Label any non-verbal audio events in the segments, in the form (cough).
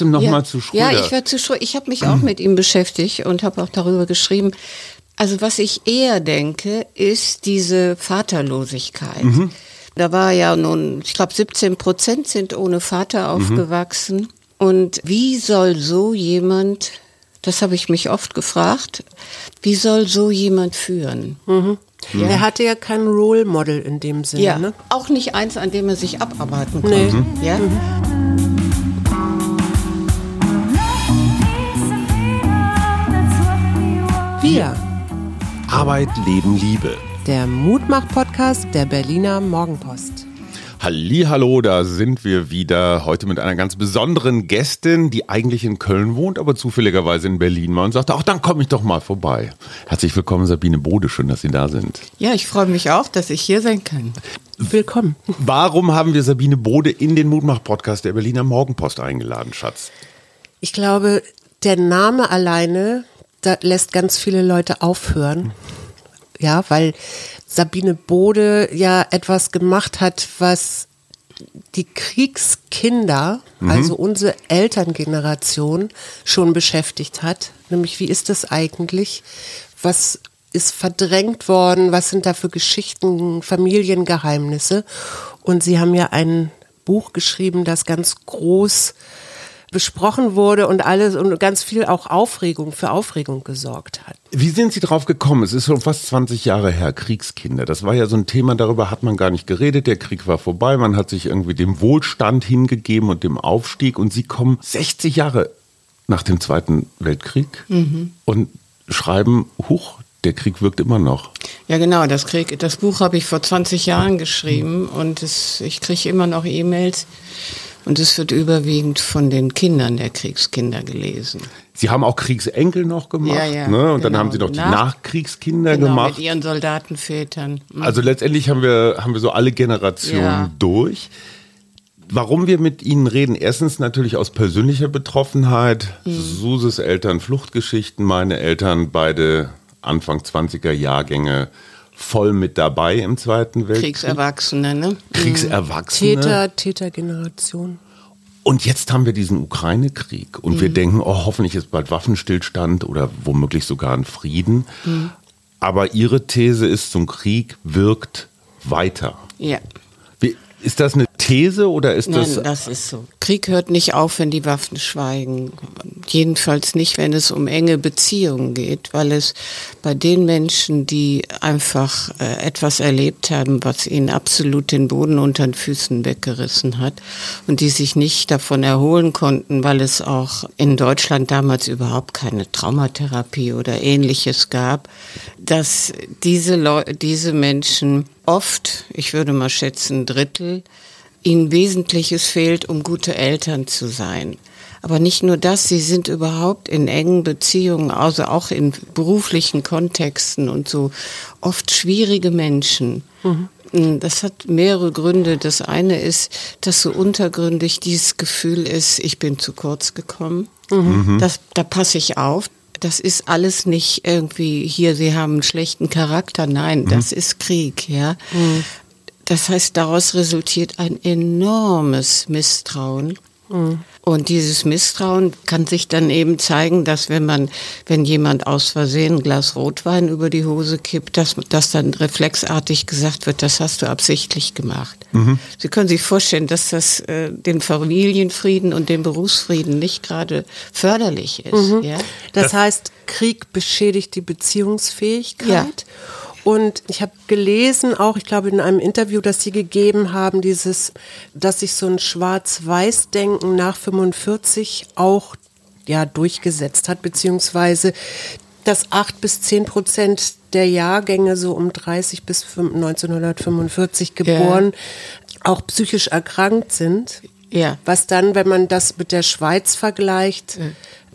trotzdem noch ja. mal zu Schröder. Ja, ich werde zu Schröder. Ich habe mich auch mit ihm beschäftigt und habe auch darüber geschrieben. Also was ich eher denke, ist diese Vaterlosigkeit. Mhm. Da war ja nun, ich glaube, 17 Prozent sind ohne Vater Mhm. aufgewachsen. Und wie soll so jemand, das habe ich mich oft gefragt, wie soll so jemand führen? Ja. Er hatte ja kein Role Model in dem Sinne. Ja, Ne? auch nicht eins, an dem er sich abarbeiten Nee. konnte. Ja? Wir, Arbeit, Leben, Liebe. der Mutmach-Podcast der Berliner Morgenpost. Hallo, da sind wir wieder heute mit einer ganz besonderen Gästin, die eigentlich in Köln wohnt, aber zufälligerweise in Berlin war und sagte, ach, dann komme ich doch mal vorbei. Herzlich willkommen, Sabine Bode, schön, dass Sie da sind. ja, ich freue mich auch, dass ich hier sein kann. Willkommen. Warum haben wir Sabine Bode in den Mutmach-Podcast der Berliner Morgenpost eingeladen, Schatz? Ich glaube, der Name alleine, lässt ganz viele Leute aufhören. Ja, weil Sabine Bode ja etwas gemacht hat, was die Kriegskinder, also unsere Elterngeneration, schon beschäftigt hat. Nämlich, wie ist das eigentlich? Was ist verdrängt worden? Was sind da für Geschichten, Familiengeheimnisse? Und sie haben ja ein Buch geschrieben, das ganz groß besprochen wurde und alles und ganz viel auch Aufregung für Aufregung gesorgt hat. Wie sind Sie drauf gekommen? Es ist schon fast 20 Jahre her, Kriegskinder. Das war ja so ein Thema, darüber hat man gar nicht geredet. Der Krieg war vorbei, man hat sich irgendwie dem Wohlstand hingegeben und dem Aufstieg. Und Sie kommen 60 Jahre nach dem Zweiten Weltkrieg und schreiben, huch, der Krieg wirkt immer noch. Ja, genau, das, Krieg, das Buch habe ich vor 20 Jahren geschrieben und es, ich kriege immer noch E-Mails und es wird überwiegend von den Kindern der Kriegskinder gelesen. Sie haben auch Kriegsenkel noch gemacht, Ja, ja, ne? Und dann genau. haben Sie noch die Nach- Nachkriegskinder Genau, gemacht. mit ihren Soldatenvätern. Mhm. Also letztendlich haben wir, haben wir so alle Generationen Ja. durch. Warum wir mit Ihnen reden, erstens natürlich aus persönlicher Betroffenheit. Mhm. Suses Eltern Fluchtgeschichten, meine Eltern beide Anfang 20er Jahrgänge voll mit dabei im Zweiten Weltkrieg. Kriegserwachsene, ne? Kriegserwachsene. Täter, Tätergeneration. Und jetzt haben wir diesen Ukraine-Krieg und wir denken, oh, hoffentlich ist bald Waffenstillstand oder womöglich sogar ein Frieden. Aber Ihre These ist, so ein Krieg wirkt weiter. Ja. Wie, ist das eine These oder ist Nein, das... das ist so. Krieg hört nicht auf, wenn die Waffen schweigen. Jedenfalls nicht, wenn es um enge Beziehungen geht, weil es bei den Menschen, die einfach äh, etwas erlebt haben, was ihnen absolut den Boden unter den Füßen weggerissen hat und die sich nicht davon erholen konnten, weil es auch in Deutschland damals überhaupt keine Traumatherapie oder ähnliches gab, dass diese, Leu diese Menschen oft, ich würde mal schätzen, Drittel, ihnen Wesentliches fehlt, um gute Eltern zu sein. Aber nicht nur das, sie sind überhaupt in engen Beziehungen, also auch in beruflichen Kontexten und so oft schwierige Menschen. Das hat mehrere Gründe. Das eine ist, dass so untergründig dieses Gefühl ist, ich bin zu kurz gekommen. Das, da passe ich auf. Das ist alles nicht irgendwie hier, sie haben einen schlechten Charakter. Nein, das ist Krieg, ja. Das heißt, daraus resultiert ein enormes Misstrauen. Und dieses Misstrauen kann sich dann eben zeigen, dass wenn man, wenn jemand aus Versehen ein Glas Rotwein über die Hose kippt, dass, dass dann reflexartig gesagt wird, das hast du absichtlich gemacht. Sie können sich vorstellen, dass das äh, den Familienfrieden und den Berufsfrieden nicht gerade förderlich ist. Ja? Das, heißt, Krieg beschädigt die Beziehungsfähigkeit. Ja. Und ich habe gelesen, auch ich glaube in einem Interview, das Sie gegeben haben, dieses, dass sich so ein Schwarz-Weiß-Denken nach 45 auch ja durchgesetzt hat, beziehungsweise dass acht bis zehn Prozent der Jahrgänge so um 30 bis 1945 geboren auch psychisch erkrankt sind. Ja. Was dann, wenn man das mit der Schweiz vergleicht,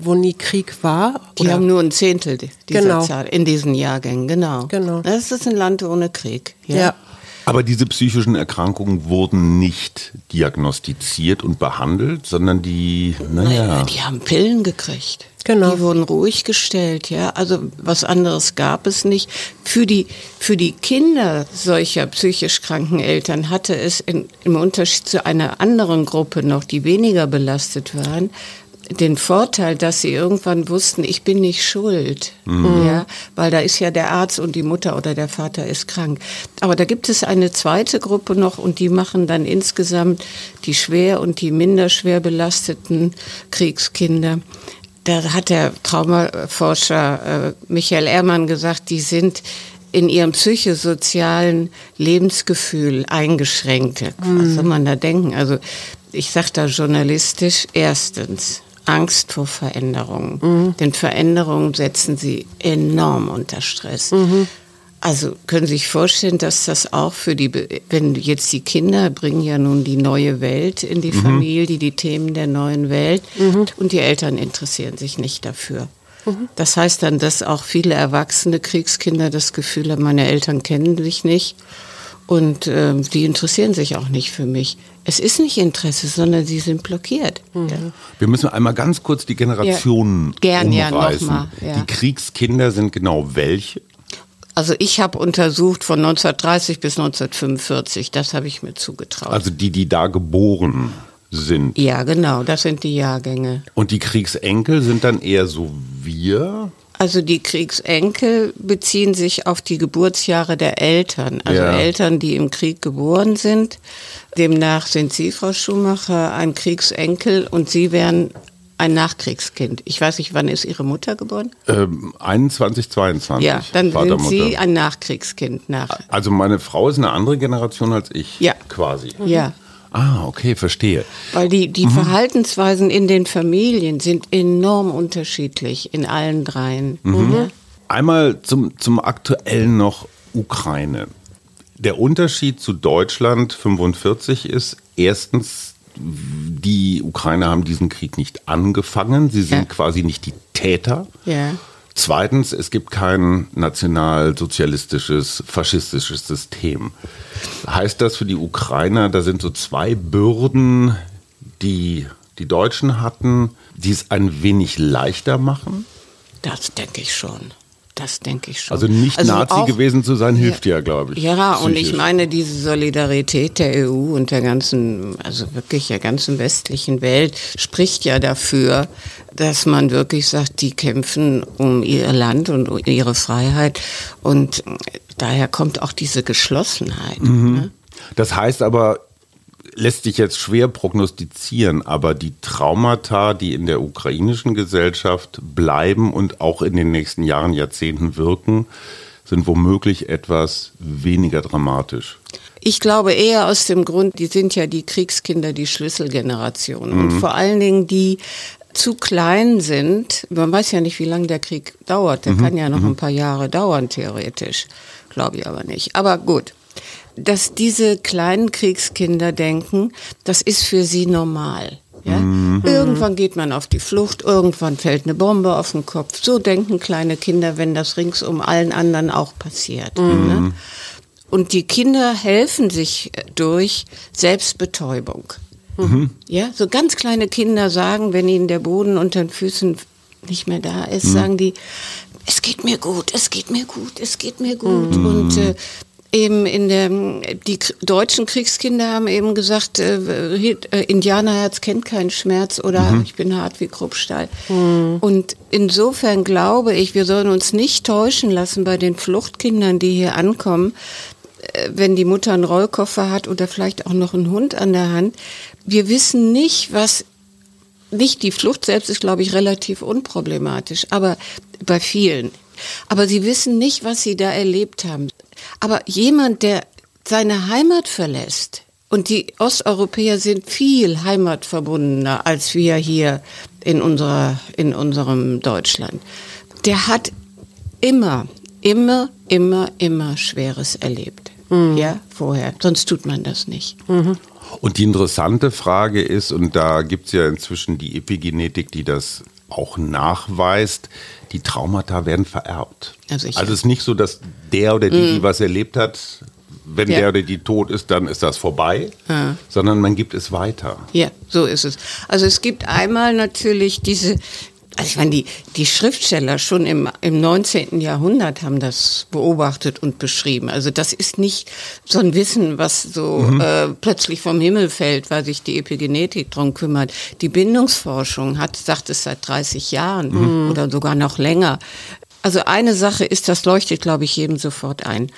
wo nie Krieg war? Die oder- haben nur ein Zehntel di- dieser Genau. Zahl in diesen Jahrgängen, genau. Genau. Das ist ein Land ohne Krieg. ja. Aber diese psychischen Erkrankungen wurden nicht diagnostiziert und behandelt, sondern die, Naja, naja, die haben Pillen gekriegt. Genau. Die wurden ruhig gestellt, ja. Also was anderes gab es nicht. Für die, für die Kinder solcher psychisch kranken Eltern hatte es in, im Unterschied zu einer anderen Gruppe noch, die weniger belastet waren, den Vorteil, dass sie irgendwann wussten, ich bin nicht schuld, Mhm. ja, weil da ist ja der Arzt und die Mutter oder der Vater ist krank. Aber da gibt es eine zweite Gruppe noch und die machen dann insgesamt die schwer und die minder schwer belasteten Kriegskinder. Da hat der Traumaforscher äh, Michael Ehrmann gesagt, die sind in ihrem psychosozialen Lebensgefühl eingeschränkt. Was soll man da denken? Also ich sage da journalistisch, erstens Angst vor Veränderungen. Denn Veränderungen setzen sie enorm unter Stress. Also können Sie sich vorstellen, dass das auch für die, wenn jetzt die Kinder bringen ja nun die neue Welt in die Familie, die Themen der neuen Welt und die Eltern interessieren sich nicht dafür. Das heißt dann, dass auch viele erwachsene Kriegskinder das Gefühl haben, meine Eltern kennen sich nicht und ähm, die interessieren sich auch nicht für mich. Es ist nicht Interesse, sondern sie sind blockiert. Ja. Wir müssen einmal ganz kurz die Generationen Ja. Gern, ja, noch umreißen. mal, ja. Die Kriegskinder sind genau welche? Also ich habe untersucht von 1930 bis 1945, das habe ich mir zugetraut. Also die, die da geboren sind. ja, genau, das sind die Jahrgänge. Und die Kriegsenkel sind dann eher so wir? Also die Kriegsenkel beziehen sich auf die Geburtsjahre der Eltern, also Ja. Eltern, die im Krieg geboren sind. Demnach sind Sie, Frau Schumacher, ein Kriegsenkel und Sie wären ein Nachkriegskind. Ich weiß nicht, wann ist Ihre Mutter geboren? Ähm, 21, 22. Ja, dann Vater, sind Sie Mutter. ein Nachkriegskind nach. Also meine Frau ist eine andere Generation als ich. Ja. Quasi. Ja. Ah, okay, verstehe. Weil die, Mhm. die Verhaltensweisen in den Familien sind enorm unterschiedlich in allen dreien. Mhm. Ja. Einmal zum, zum aktuellen noch Ukraine. Der Unterschied zu Deutschland 45 ist erstens, die Ukrainer haben diesen Krieg nicht angefangen, sie sind Ja. quasi nicht die Täter. Ja. Zweitens, es gibt kein nationalsozialistisches, faschistisches System. Heißt das für die Ukrainer, da sind so zwei Bürden, die die Deutschen hatten, die es ein wenig leichter machen? Das denke ich schon. Das denke ich schon. Also nicht Nazi auch- gewesen zu sein, hilft ja, glaube ich. Ja, und ich psychisch. meine, diese Solidarität der EU und der ganzen, also wirklich der ganzen westlichen Welt spricht ja dafür, dass man wirklich sagt, die kämpfen um ihr Land und um ihre Freiheit. Und daher kommt auch diese Geschlossenheit. Mhm. Ne? Das heißt aber, lässt sich jetzt schwer prognostizieren, aber die Traumata, die in der ukrainischen Gesellschaft bleiben und auch in den nächsten Jahren, Jahrzehnten wirken, sind womöglich etwas weniger dramatisch. Ich glaube eher aus dem Grund, die sind ja die Kriegskinder, die Schlüsselgeneration. Und vor allen Dingen die zu klein sind. Man weiß ja nicht, wie lange der Krieg dauert. Der kann ja noch ein paar Jahre dauern, theoretisch. Glaube ich aber nicht. Aber gut. Dass diese kleinen Kriegskinder denken, das ist für sie normal. Ja? Irgendwann geht man auf die Flucht, irgendwann fällt eine Bombe auf den Kopf. So denken kleine Kinder, wenn das ringsum allen anderen auch passiert. Ne? Und die Kinder helfen sich durch Selbstbetäubung. Ja, so ganz kleine Kinder sagen, wenn ihnen der Boden unter den Füßen nicht mehr da ist, sagen die, es geht mir gut, es geht mir gut, es geht mir gut. Und äh, eben in der, die deutschen Kriegskinder haben eben gesagt, äh, äh, Indianerherz kennt keinen Schmerz oder ich bin hart wie Kruppstahl. Und insofern glaube ich, wir sollen uns nicht täuschen lassen bei den Fluchtkindern, die hier ankommen, äh, wenn die Mutter einen Rollkoffer hat oder vielleicht auch noch einen Hund an der Hand. Wir wissen nicht, was nicht die Flucht selbst ist, glaube ich, relativ unproblematisch, aber bei vielen. Aber sie wissen nicht, was sie da erlebt haben. Aber jemand, der seine Heimat verlässt, und die Osteuropäer sind viel heimatverbundener als wir hier in unserer, in unserem Deutschland. Der hat immer, immer, immer, immer Schweres erlebt. Ja, vorher. Sonst tut man das nicht. Und die interessante Frage ist, und da gibt es ja inzwischen die Epigenetik, die das auch nachweist, die Traumata werden vererbt. Sicher. also es ist nicht so, dass der oder die, die was erlebt hat, wenn Ja. der oder die tot ist, dann ist das vorbei, Ja. sondern man gibt es weiter. Ja, so ist es. Also es gibt einmal natürlich diese Also ich meine, die, die Schriftsteller schon im, im 19. Jahrhundert haben das beobachtet und beschrieben. Also das ist nicht so ein Wissen, was so mhm. äh, plötzlich vom Himmel fällt, weil sich die Epigenetik drum kümmert. Die Bindungsforschung hat, sagt es seit 30 Jahren mhm. oder sogar noch länger. Also eine Sache ist, das leuchtet, glaube ich, jedem sofort ein.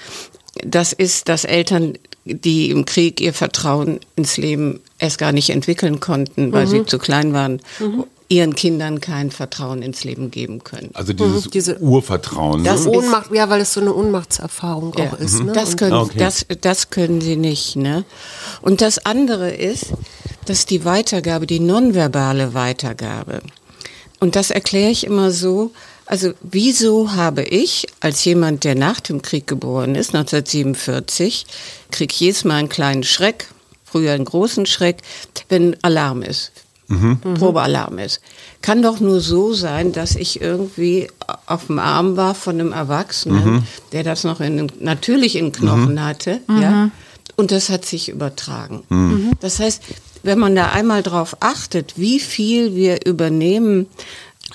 Das ist, dass Eltern, die im Krieg ihr Vertrauen ins Leben erst gar nicht entwickeln konnten, weil mhm. sie zu klein waren, mhm ihren Kindern kein Vertrauen ins Leben geben können. Also dieses mhm, diese, Urvertrauen. Das ne? Ohnmacht, ja, weil es so eine Ohnmachtserfahrung ja, auch ist. Mhm. Ne? Das, können, okay. das, das können sie nicht. Ne? Und das andere ist, dass die Weitergabe, die nonverbale Weitergabe, und das erkläre ich immer so, also wieso habe ich als jemand, der nach dem Krieg geboren ist, 1947, krieg jedes Mal einen kleinen Schreck, früher einen großen Schreck, wenn Alarm ist mhm. Probealarm ist. Kann doch nur so sein, dass ich irgendwie auf dem Arm war von einem Erwachsenen, mhm. der das noch in, natürlich in Knochen mhm. hatte, ja. Mhm. Und das hat sich übertragen. Mhm. Das heißt, wenn man da einmal drauf achtet, wie viel wir übernehmen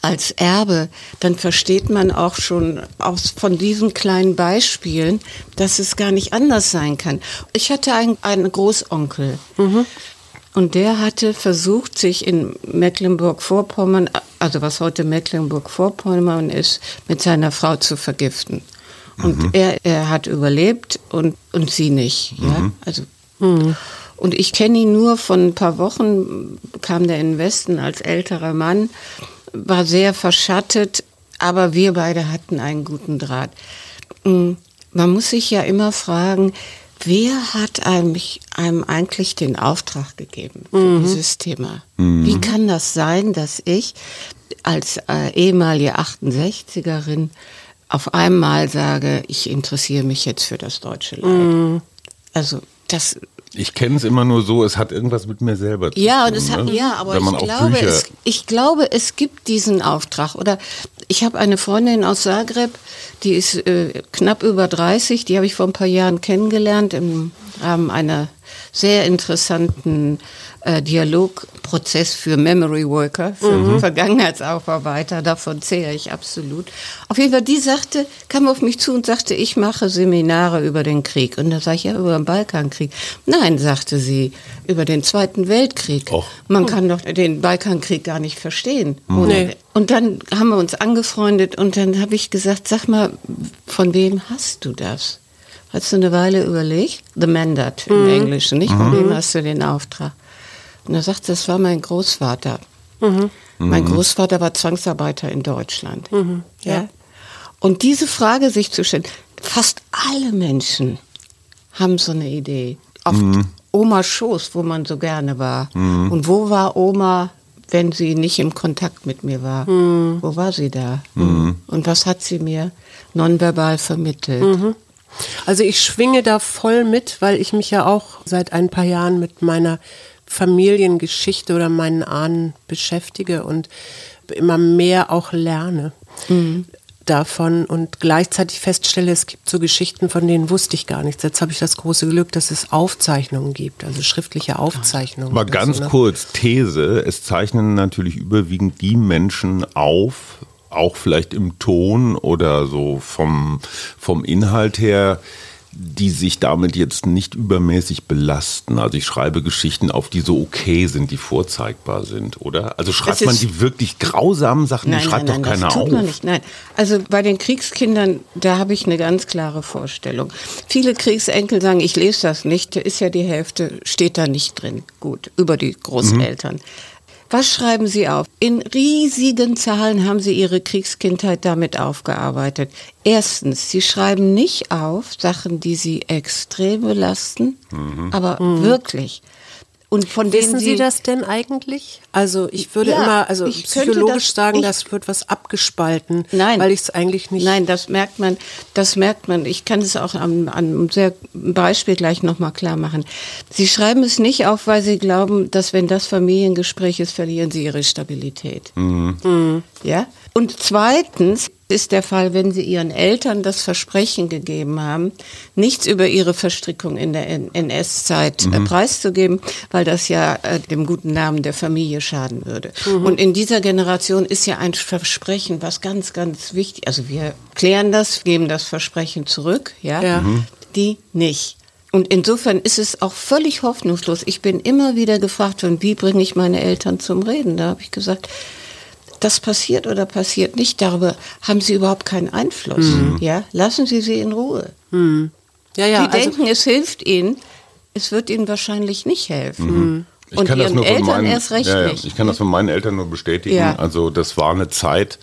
als Erbe, dann versteht man auch schon aus, von diesen kleinen Beispielen, dass es gar nicht anders sein kann. Ich hatte einen, einen Großonkel, mhm. Und der hatte versucht, sich in Mecklenburg-Vorpommern, also was heute Mecklenburg-Vorpommern ist, mit seiner Frau zu vergiften. Und mhm. er, er hat überlebt und, und sie nicht. Ja? Mhm. Also, mhm. Und ich kenne ihn nur von ein paar Wochen, kam der in den Westen als älterer Mann, war sehr verschattet, aber wir beide hatten einen guten Draht. Mm, man muss sich ja immer fragen, Wer hat einem, einem eigentlich den Auftrag gegeben für mhm. dieses Thema? Mhm. Wie kann das sein, dass ich als äh, ehemalige 68erin auf einmal sage, ich interessiere mich jetzt für das deutsche Leid? Mhm. Also das ich kenne es immer nur so, es hat irgendwas mit mir selber zu ja, tun. Hat, ne? Ja, aber ich glaube, es, ich glaube, es gibt diesen Auftrag. Oder ich habe eine Freundin aus Zagreb, die ist äh, knapp über 30, die habe ich vor ein paar Jahren kennengelernt im Rahmen einer sehr interessanten äh, Dialogprozess für Memory Worker, für mhm. Vergangenheitsaufarbeiter, davon zehre ich absolut. Auf jeden Fall, die sagte, kam auf mich zu und sagte, ich mache Seminare über den Krieg. Und da sage ich, ja, über den Balkankrieg. Nein, sagte sie, über den Zweiten Weltkrieg. Och. Man kann doch den Balkankrieg gar nicht verstehen. Mhm. Nee. Und dann haben wir uns angefreundet und dann habe ich gesagt, sag mal, von wem hast du das? Hast du eine Weile überlegt? The Mandat im mhm. Englischen, nicht? Von mhm. wem hast du den Auftrag? Und er sagt, das war mein Großvater. Mhm. Mein mhm. Großvater war Zwangsarbeiter in Deutschland. Mhm. Ja. ja. Und diese Frage sich zu stellen, fast alle Menschen haben so eine Idee. Auf mhm. Omas Schoß, wo man so gerne war. Mhm. Und wo war Oma, wenn sie nicht im Kontakt mit mir war? Mhm. Wo war sie da? Mhm. Und was hat sie mir nonverbal vermittelt? Mhm. Also ich schwinge da voll mit, weil ich mich ja auch seit ein paar Jahren mit meiner Familiengeschichte oder meinen Ahnen beschäftige und immer mehr auch lerne mhm. davon und gleichzeitig feststelle, es gibt so Geschichten, von denen wusste ich gar nichts. Jetzt habe ich das große Glück, dass es Aufzeichnungen gibt, also schriftliche Aufzeichnungen. Aber ganz so, ne? kurz, These, es zeichnen natürlich überwiegend die Menschen auf, auch vielleicht im Ton oder so vom, vom Inhalt her, die sich damit jetzt nicht übermäßig belasten. Also ich schreibe Geschichten auf, die so okay sind, die vorzeigbar sind, oder? Also schreibt man die wirklich grausamen Sachen, nein, die schreibt nein, nein, doch keiner das tut auf. Man nicht, nein. Also bei den Kriegskindern, da habe ich eine ganz klare Vorstellung. Viele Kriegsenkel sagen, ich lese das nicht, ist ja die Hälfte, steht da nicht drin. Gut, über die Großeltern. Mhm. Was schreiben Sie auf? In riesigen Zahlen haben Sie Ihre Kriegskindheit damit aufgearbeitet. Erstens, Sie schreiben nicht auf Sachen, die Sie extrem belasten, mhm. aber mhm. wirklich. Und von Wissen Sie, Sie, das denn eigentlich? Also ich würde ja, immer, also psychologisch das, sagen, ich, das wird was abgespalten, nein, weil ich es eigentlich nicht. Nein, das merkt man, das merkt man. Ich kann es auch an, einem sehr Beispiel gleich nochmal klar machen. Sie schreiben es nicht auf, weil Sie glauben, dass wenn das Familiengespräch ist, verlieren Sie Ihre Stabilität. Mhm. Mhm. Ja. Und zweitens, ist der Fall, wenn sie ihren Eltern das Versprechen gegeben haben, nichts über ihre Verstrickung in der NS-Zeit äh, mhm. preiszugeben, weil das ja äh, dem guten Namen der Familie schaden würde. Mhm. Und in dieser Generation ist ja ein Versprechen was ganz, ganz wichtig. Also wir klären das, geben das Versprechen zurück, ja, ja. Mhm. die nicht. Und insofern ist es auch völlig hoffnungslos. Ich bin immer wieder gefragt worden, wie bringe ich meine Eltern zum Reden? Da habe ich gesagt, das passiert oder passiert nicht, darüber haben sie überhaupt keinen Einfluss. Mhm. Ja, lassen Sie sie in Ruhe. Mhm. Ja, ja, sie also denken, es hilft ihnen, es wird ihnen wahrscheinlich nicht helfen. Mhm. Ich Und ihren Eltern meinen, erst recht ja, ja. nicht. Ich kann das von meinen Eltern nur bestätigen. Ja. Also das war eine Zeit,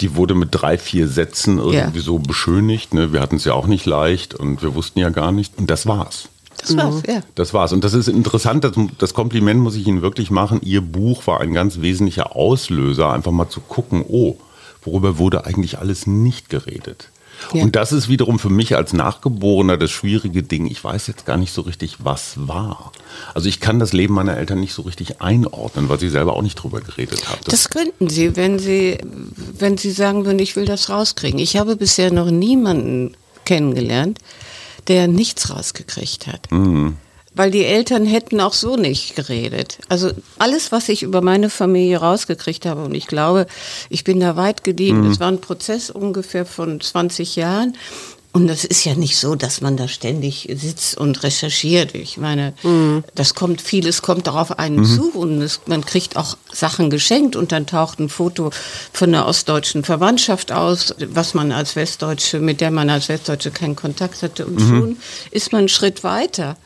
die wurde mit drei, vier Sätzen irgendwie so beschönigt. Ne? Wir hatten es ja auch nicht leicht und wir wussten ja gar nicht. Und das war's. Das war's, ja. Das war's. Und das ist interessant, das, das, Kompliment muss ich Ihnen wirklich machen. Ihr Buch war ein ganz wesentlicher Auslöser, einfach mal zu gucken, oh, worüber wurde eigentlich alles nicht geredet. Ja. Und das ist wiederum für mich als Nachgeborener das schwierige Ding. Ich weiß jetzt gar nicht so richtig, was war. Also ich kann das Leben meiner Eltern nicht so richtig einordnen, weil sie selber auch nicht drüber geredet haben. Das, das könnten Sie, wenn Sie, wenn Sie sagen würden, ich will das rauskriegen. Ich habe bisher noch niemanden kennengelernt, der nichts rausgekriegt hat. Mhm. Weil die Eltern hätten auch so nicht geredet. Also alles, was ich über meine Familie rausgekriegt habe, und ich glaube, ich bin da weit gediehen. Mhm. Es war ein Prozess ungefähr von 20 Jahren. Und das ist ja nicht so, dass man da ständig sitzt und recherchiert. Ich meine, mhm. das kommt, vieles kommt darauf einen mhm. zu und es, man kriegt auch Sachen geschenkt und dann taucht ein Foto von einer ostdeutschen Verwandtschaft aus, was man als Westdeutsche, mit der man als Westdeutsche keinen Kontakt hatte und mhm. schon ist man einen Schritt weiter.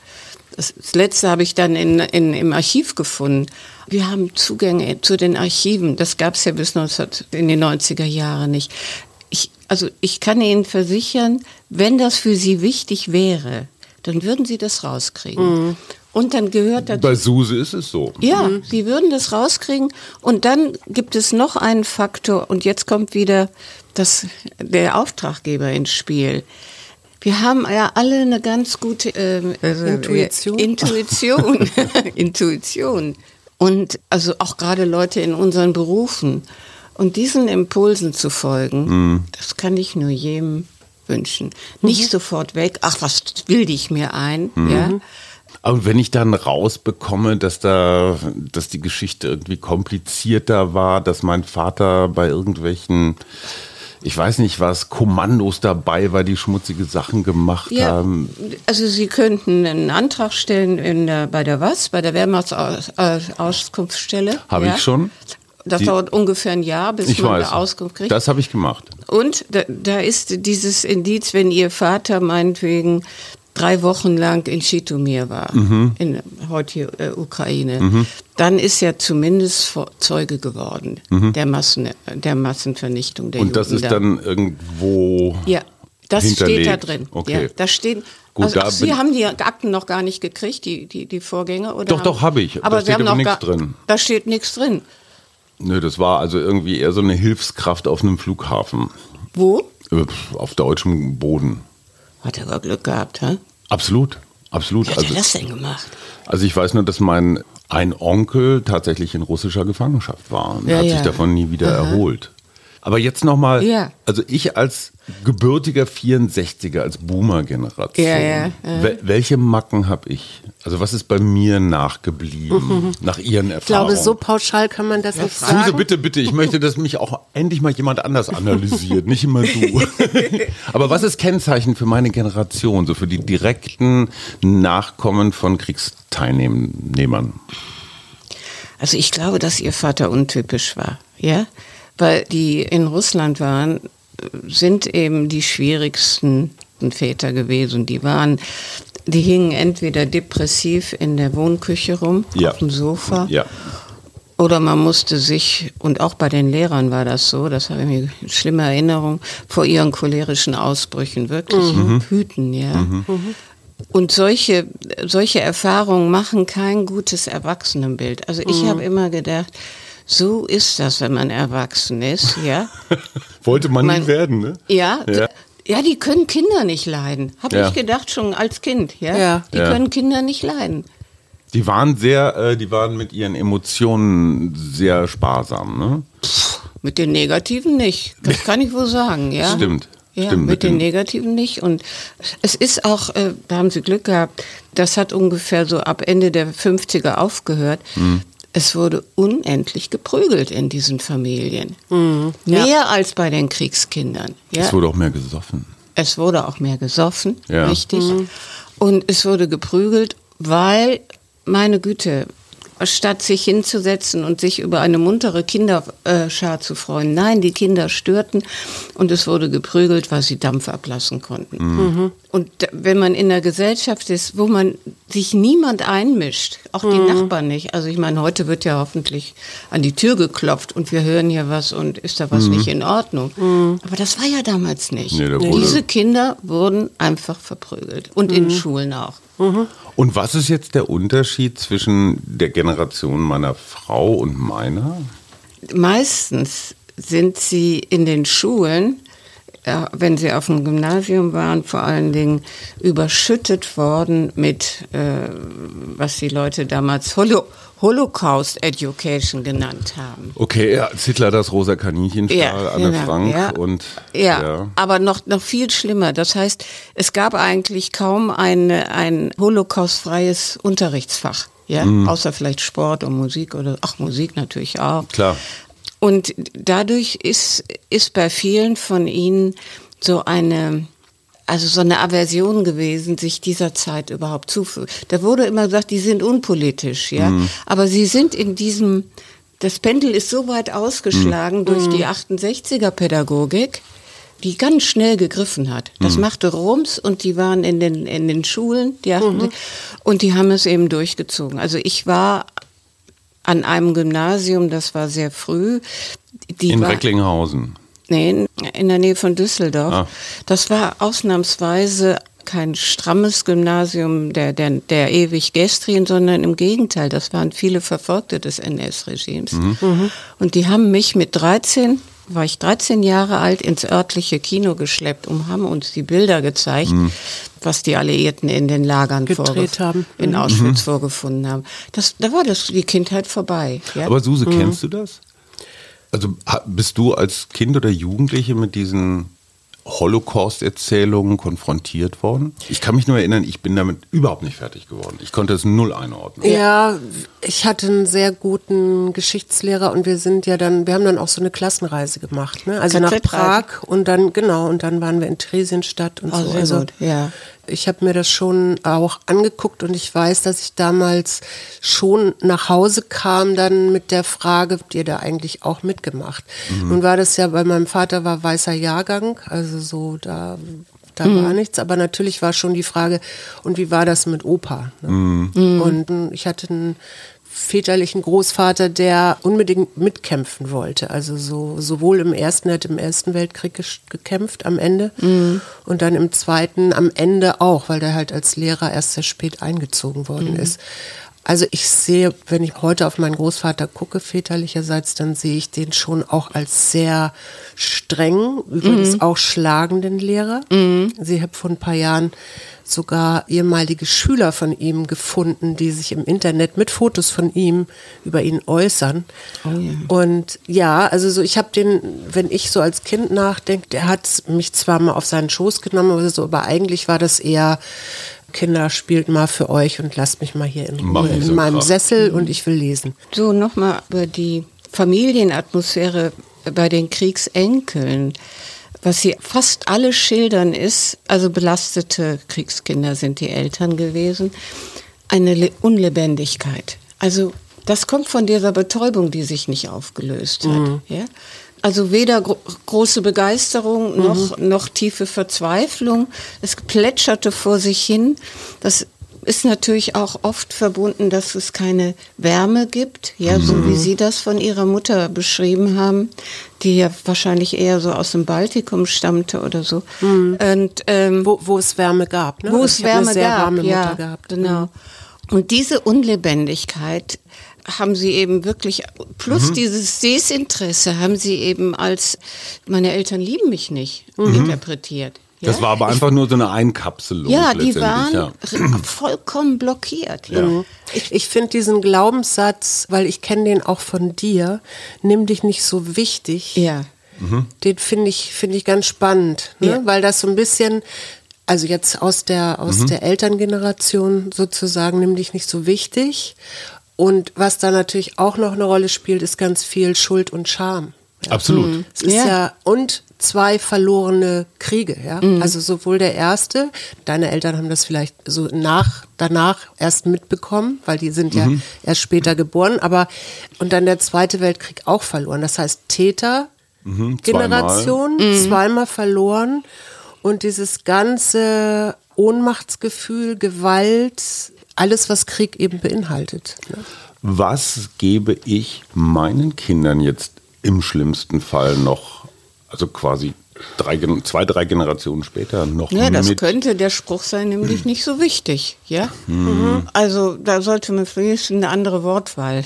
Das, das letzte habe ich dann in, in, im Archiv gefunden. Wir haben Zugänge zu den Archiven. Das gab es ja bis 19, in den 90er Jahren nicht. Also ich kann Ihnen versichern, wenn das für Sie wichtig wäre, dann würden Sie das rauskriegen. Mhm. Und dann gehört dazu. Bei Suse ist es so. Ja, mhm. Sie würden das rauskriegen. Und dann gibt es noch einen Faktor. Und jetzt kommt wieder das, der Auftraggeber ins Spiel. Wir haben ja alle eine ganz gute äh, Intuition. (laughs) Intuition. (laughs) Intuition. Und also auch gerade Leute in unseren Berufen. Und diesen Impulsen zu folgen, mhm. das kann ich nur jedem wünschen. Mhm. Nicht sofort weg, ach, was will ich mir ein, mhm. ja. Aber wenn ich dann rausbekomme, dass da, dass die Geschichte irgendwie komplizierter war, dass mein Vater bei irgendwelchen ich weiß nicht was, Kommandos dabei war, die schmutzige Sachen gemacht ja, haben. Also Sie könnten einen Antrag stellen in der, bei der was, bei der Wehrmachtsauskunftsstelle. Habe ja. ich schon. Das die, dauert ungefähr ein Jahr, bis man weiß, eine Auskunft kriegt. Das habe ich gemacht. Und da, da, ist dieses Indiz, wenn Ihr Vater meinetwegen drei Wochen lang in Chitomir war, mhm. in heute äh, Ukraine, mhm. dann ist er zumindest Zeuge geworden mhm. der, Massen, der Massenvernichtung der Und das ist dann irgendwo. Ja, das steht da drin. Okay. Ja, da steht. Gut, also, da Sie haben die Akten noch gar nicht gekriegt, die, die, die Vorgänge? Oder doch, haben, doch, habe ich. Aber da steht haben nichts drin. Da steht nichts drin. Nö, das war also irgendwie eher so eine Hilfskraft auf einem Flughafen. Wo? Äh, auf deutschem Boden. Hat er aber Glück gehabt, hä? Absolut, absolut. Wie hat also, er das denn gemacht? Also ich weiß nur, dass mein ein Onkel tatsächlich in russischer Gefangenschaft war und ja, hat ja. sich davon nie wieder Aha. erholt. Aber jetzt nochmal, ja. also ich als gebürtiger 64er, als Boomer-Generation, ja, ja, ja. welche Macken habe ich? Also was ist bei mir nachgeblieben, mhm. (laughs) nach Ihren Erfahrungen? Ich glaube, so pauschal kann man das nicht sagen. Suse, bitte, bitte, ich möchte, dass mich auch endlich mal jemand anders analysiert, nicht immer du. (laughs) Aber was ist Kennzeichen für meine Generation, so für die direkten Nachkommen von Kriegsteilnehmern? Also ich glaube, dass Ihr Vater untypisch war, ja? Weil die in Russland waren, sind eben die schwierigsten Väter gewesen. Die waren, die hingen entweder depressiv in der Wohnküche rum, ja. auf dem Sofa. Ja. Oder man musste sich, und auch bei den Lehrern war das so, das habe ich mir schlimme Erinnerung, vor ihren cholerischen Ausbrüchen wirklich mhm. hüten, ja. Mhm. Und solche, solche Erfahrungen machen kein gutes Erwachsenenbild. Also ich mhm. habe immer gedacht, so ist das, wenn man erwachsen ist, ja. (laughs) Wollte man nicht werden, ne? Ja, ja. Ja, die können Kinder nicht leiden. Habe ja. ich gedacht schon als Kind, ja. ja. Die ja. können Kinder nicht leiden. Die waren sehr, äh, die waren mit ihren Emotionen sehr sparsam, ne? Mit den Negativen nicht. Das kann ich wohl sagen, ja. Stimmt. Ja, Stimmt, mit, den Negativen nicht. Und es ist auch, äh, da haben Sie Glück gehabt, das hat ungefähr so ab Ende der 50er aufgehört. Mhm. Es wurde unendlich geprügelt in diesen Familien. Ja. Mehr als bei den Kriegskindern. Ja? Es wurde auch mehr gesoffen. Es wurde auch mehr gesoffen, Ja. richtig. Und es wurde geprügelt, weil, meine Güte, statt sich hinzusetzen und sich über eine muntere Kinderschar zu freuen, nein, die Kinder störten und es wurde geprügelt, weil sie Dampf ablassen konnten. Mhm. Und wenn man in einer Gesellschaft ist, wo man sich niemand einmischt, auch die Nachbarn nicht. Also ich meine, heute wird ja hoffentlich an die Tür geklopft und wir hören hier was und ist da was nicht in Ordnung. Aber das war ja damals nicht. Nee, da Diese Kinder wurden einfach verprügelt und in Schulen auch. Und was ist jetzt der Unterschied zwischen der Generation meiner Frau und meiner? Meistens sind sie in den Schulen, wenn sie auf dem Gymnasium waren, vor allen Dingen überschüttet worden mit, äh, was die Leute damals Holo Holocaust Education genannt haben. Okay, ja, Hitler das rosa Kaninchen Ja, Anne genau, Frank ja. und Ja, aber noch, noch viel schlimmer. Das heißt, es gab eigentlich kaum eine, ein holocaustfreies Unterrichtsfach. Ja, außer vielleicht Sport und Musik oder, ach, Musik natürlich auch. Klar. Und dadurch ist, ist bei vielen von ihnen so eine, also so eine Aversion gewesen, sich dieser Zeit überhaupt zufügen. Da wurde immer gesagt, die sind unpolitisch, ja. Aber sie sind in diesem, das Pendel ist so weit ausgeschlagen durch die 68er Pädagogik, die ganz schnell gegriffen hat. Das machte Rums und die waren in den, in den Schulen, die 68, und die haben es eben durchgezogen. Also ich war an einem Gymnasium, das war sehr früh. Die In war, Recklinghausen. Nee, in- der Nähe von Düsseldorf. Ah. Das war ausnahmsweise kein strammes Gymnasium der, der, der ewig Gestrien, sondern im Gegenteil, das waren viele Verfolgte des NS-Regimes. Und die haben mich mit 13, war ich 13 Jahre alt, ins örtliche Kino geschleppt und haben uns die Bilder gezeigt, was die Alliierten in den Lagern Gedreht haben. in Auschwitz vorgefunden haben. Das, da war das die Kindheit vorbei. Ja? Aber Suse, kennst du das? Also bist du als Kind oder Jugendliche mit diesen Holocaust-Erzählungen konfrontiert worden? Ich kann mich nur erinnern, ich bin damit überhaupt nicht fertig geworden. Ich konnte es null einordnen. Ja, ich hatte einen sehr guten Geschichtslehrer und wir sind ja dann, wir haben dann auch so eine Klassenreise gemacht, ne? Also nach. Prag und dann, genau, und dann waren wir in Theresienstadt und Oh, so. sehr Also gut, ja. Ich habe mir das schon auch angeguckt und ich weiß, dass ich damals schon nach Hause kam dann mit der Frage, habt ihr da eigentlich auch mitgemacht? Nun war das ja, bei meinem Vater war weißer Jahrgang, also so da da war nichts, aber natürlich war schon die Frage, und wie war das mit Opa? Ne? Und mm, ich hatte einen väterlichen Großvater, der unbedingt mitkämpfen wollte. Also so sowohl im ersten, er hat im ersten Weltkrieg gekämpft am Ende und dann im zweiten am Ende auch, weil der halt als Lehrer erst sehr spät eingezogen worden ist. Also ich sehe, wenn ich heute auf meinen Großvater gucke, väterlicherseits, dann sehe ich den schon auch als sehr streng, übrigens auch schlagenden Lehrer. Sie habe vor ein paar Jahren sogar ehemalige Schüler von ihm gefunden, die sich im Internet mit Fotos von ihm über ihn äußern. Und ja, also so ich habe den, wenn ich so als Kind nachdenke, der hat mich zwar mal auf seinen Schoß genommen oder so, aber eigentlich war das eher Kinder spielt mal für euch und lasst mich mal hier in, Ruhe so in meinem krass. Sessel und ich will lesen. So, nochmal über die Familienatmosphäre bei den Kriegsenkeln. Was sie fast alle schildern ist, also belastete Kriegskinder sind die Eltern gewesen, eine Le Unlebendigkeit. Also das kommt von dieser Betäubung, die sich nicht aufgelöst hat. Ja? Also weder gro große Begeisterung noch, noch tiefe Verzweiflung. Es plätscherte vor sich hin. Das ist natürlich auch oft verbunden, dass es keine Wärme gibt, ja, so wie Sie das von Ihrer Mutter beschrieben haben, die ja wahrscheinlich eher so aus dem Baltikum stammte oder so. Und ähm, Wo, wo es Wärme gab, ne? wo Also es Wärme gab, ja, gehabt. Mhm. genau. Und diese Unlebendigkeit haben sie eben wirklich, plus dieses Desinteresse haben sie eben als, meine Eltern lieben mich nicht, Mhm. interpretiert. Das Ja? war aber einfach nur so eine Einkapselung. Ja, die waren ja. vollkommen blockiert. Ja. Mhm. Ich, ich finde diesen Glaubenssatz, weil ich kenne den auch von dir, nimm dich nicht so wichtig. Ja. Den finde ich, finde ich ganz spannend, ne? Ja. weil das so ein bisschen, also jetzt aus der, aus der Elterngeneration sozusagen, nimm dich nicht so wichtig. Und was da natürlich auch noch eine Rolle spielt, ist ganz viel Schuld und Scham. Ja. Absolut. Es ist Ja. ja. und zwei verlorene Kriege, ja. Also sowohl der erste, deine Eltern haben das vielleicht so nach, danach erst mitbekommen, weil die sind ja erst später geboren, aber und dann der zweite Weltkrieg auch verloren. Das heißt Täter, Generation, zweimal verloren und dieses ganze Ohnmachtsgefühl, Gewalt, alles, was Krieg eben beinhaltet. Ne? Was gebe ich meinen Kindern jetzt im schlimmsten Fall noch, also quasi drei, zwei, drei Generationen später noch Ja, das mit? könnte der Spruch sein, nämlich nicht so wichtig, ja. Also da sollte man vielleicht eine andere Wortwahl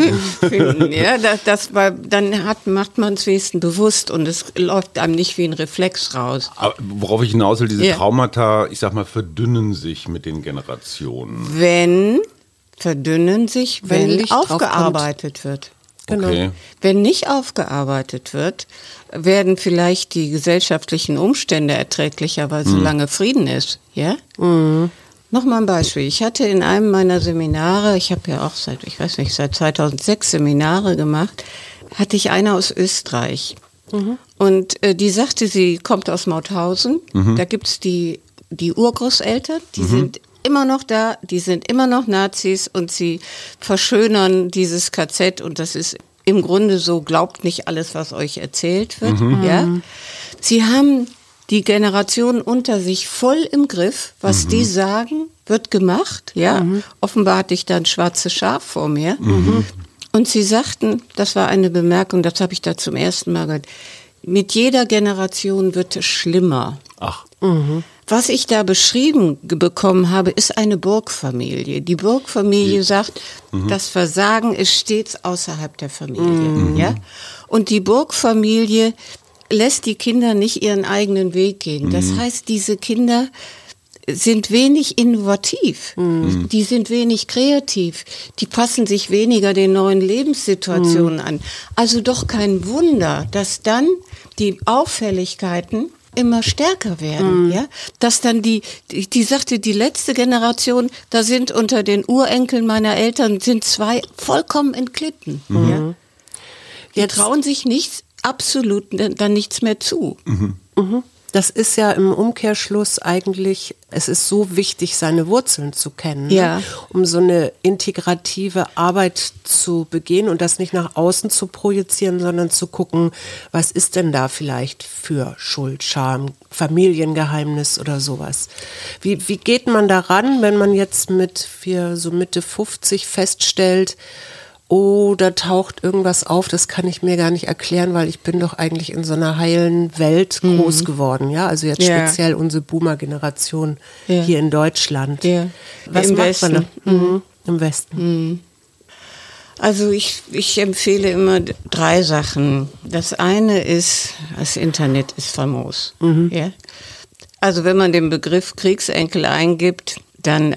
(laughs) finden, ja. Das, das war, dann hat, macht man es wenigstens bewusst und es läuft einem nicht wie ein Reflex raus. Aber worauf ich hinaus will, diese Ja. Traumata, ich sag mal, verdünnen sich mit den Generationen. Wenn verdünnen sich, Wenn wenn, aufgearbeitet wird. Genau. Okay. Wenn nicht aufgearbeitet wird, werden vielleicht die gesellschaftlichen Umstände erträglicher, weil so lange Frieden ist. Ja? Noch mal ein Beispiel. Ich hatte in einem meiner Seminare, ich habe ja auch seit, ich weiß nicht, seit 2006 Seminare gemacht, hatte ich eine aus Österreich. Und äh, die sagte, sie kommt aus Mauthausen. Da gibt's die, die Urgroßeltern, die sind immer noch da, die sind immer noch Nazis und sie verschönern dieses KZ und das ist im Grunde so, glaubt nicht alles, was euch erzählt wird. Ja? Sie haben die Generation unter sich voll im Griff. Was die sagen, wird gemacht. Ja, offenbar hatte ich da ein schwarzes Schaf vor mir. Und sie sagten, das war eine Bemerkung, das habe ich da zum ersten Mal gehört. Mit jeder Generation wird es schlimmer. Ach, Was ich da beschrieben bekommen habe, ist eine Burgfamilie. Die Burgfamilie sagt, das Versagen ist stets außerhalb der Familie. Ja? Und die Burgfamilie lässt die Kinder nicht ihren eigenen Weg gehen. Das heißt, diese Kinder sind wenig innovativ, die sind wenig kreativ, die passen sich weniger den neuen Lebenssituationen an. Also doch kein Wunder, dass dann die Auffälligkeiten immer stärker werden, ja, dass dann die, die, die sagte, die letzte Generation, da sind unter den Urenkeln meiner Eltern sind zwei vollkommen entglitten, ja. Die Jetzt- trauen sich nichts, absolut dann nichts mehr zu. Das ist ja im Umkehrschluss eigentlich, es ist so wichtig, seine Wurzeln zu kennen, Ja. ne? um so eine integrative Arbeit zu begehen und das nicht nach außen zu projizieren, sondern zu gucken, was ist denn da vielleicht für Schuld, Scham, Familiengeheimnis oder sowas. Wie, wie geht man daran, wenn man jetzt mit für so Mitte 50 feststellt, oh, da taucht irgendwas auf, das kann ich mir gar nicht erklären, weil ich bin doch eigentlich in so einer heilen Welt groß geworden, ja, also jetzt Mhm. Ja. speziell unsere Boomer-Generation Ja. hier in Deutschland. Ja. Was Im macht Westen. man da? Mhm. Im Westen. Also ich, ich empfehle immer drei Sachen. Das eine ist, das Internet ist famos. Ja? Also wenn man den Begriff Kriegsenkel eingibt, dann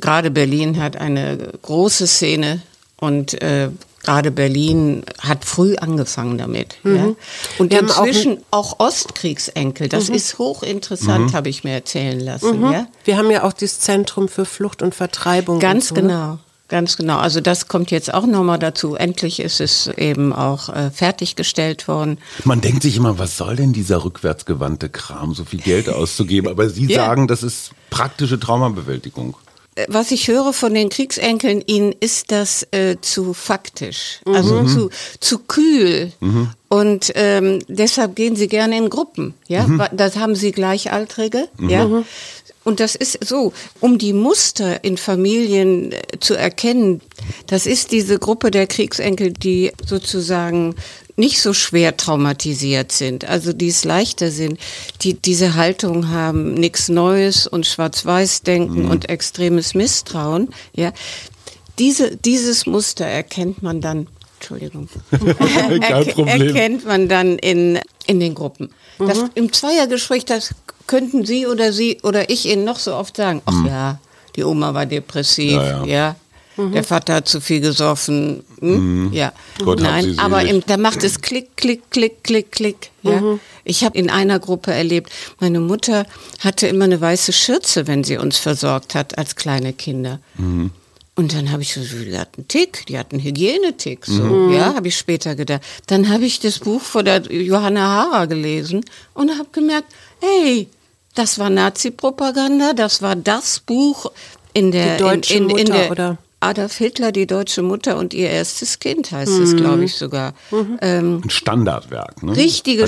gerade Berlin hat eine große Szene und äh, gerade Berlin hat früh angefangen damit. Ja? Und Wir haben auch inzwischen auch, Ostkriegsenkel, das ist hochinteressant, habe ich mir erzählen lassen. Ja? Wir haben ja auch das Zentrum für Flucht und Vertreibung. Ganz und so, ne? genau. Ganz genau. Also das kommt jetzt auch nochmal dazu. Endlich ist es eben auch äh, fertiggestellt worden. man denkt sich immer, was soll denn dieser rückwärtsgewandte Kram, so viel Geld auszugeben? Aber Sie (laughs) Ja. sagen, das ist praktische Traumabewältigung. Was ich höre von den Kriegsenkeln, ihnen ist das äh, zu faktisch, also zu, zu kühl. Und ähm, deshalb gehen sie gerne in Gruppen. Ja, Wa- das haben sie Gleichaltrige. Ja. Und das ist so, um die Muster in Familien äh, zu erkennen, das ist diese Gruppe der Kriegsenkel, die sozusagen nicht so schwer traumatisiert sind, also die es leichter sind, die diese Haltung haben, nichts Neues und Schwarz-Weiß-Denken und extremes Misstrauen, ja. Diese, dieses Muster erkennt man dann, Entschuldigung, (laughs) (laughs) erkennt man dann in, in den Gruppen. Das, Im Zweiergespräch, das könnten Sie oder Sie oder ich Ihnen noch so oft sagen, ach ja, die Oma war depressiv, Ja, ja. ja. Der Vater hat zu viel gesoffen. Hm? Ja. Gott Nein, aber im, da macht es Klick, Klick, Klick, Klick, Klick. Ja. Ich habe in einer Gruppe erlebt, meine Mutter hatte immer eine weiße Schürze, wenn sie uns versorgt hat als kleine Kinder. Und dann habe ich so, die hat einen Tick, die hat einen Hygienetick, so, ja, habe ich später gedacht. Dann habe ich das Buch von der Johanna Hara gelesen und habe gemerkt, hey, das war Nazi-Propaganda, das war das Buch in der, Die deutsche in, in, in Mutter, der, oder? Adolf Hitler, die deutsche Mutter und ihr erstes Kind heißt es, glaube ich sogar. Ähm, Ein Standardwerk. Ne? richtige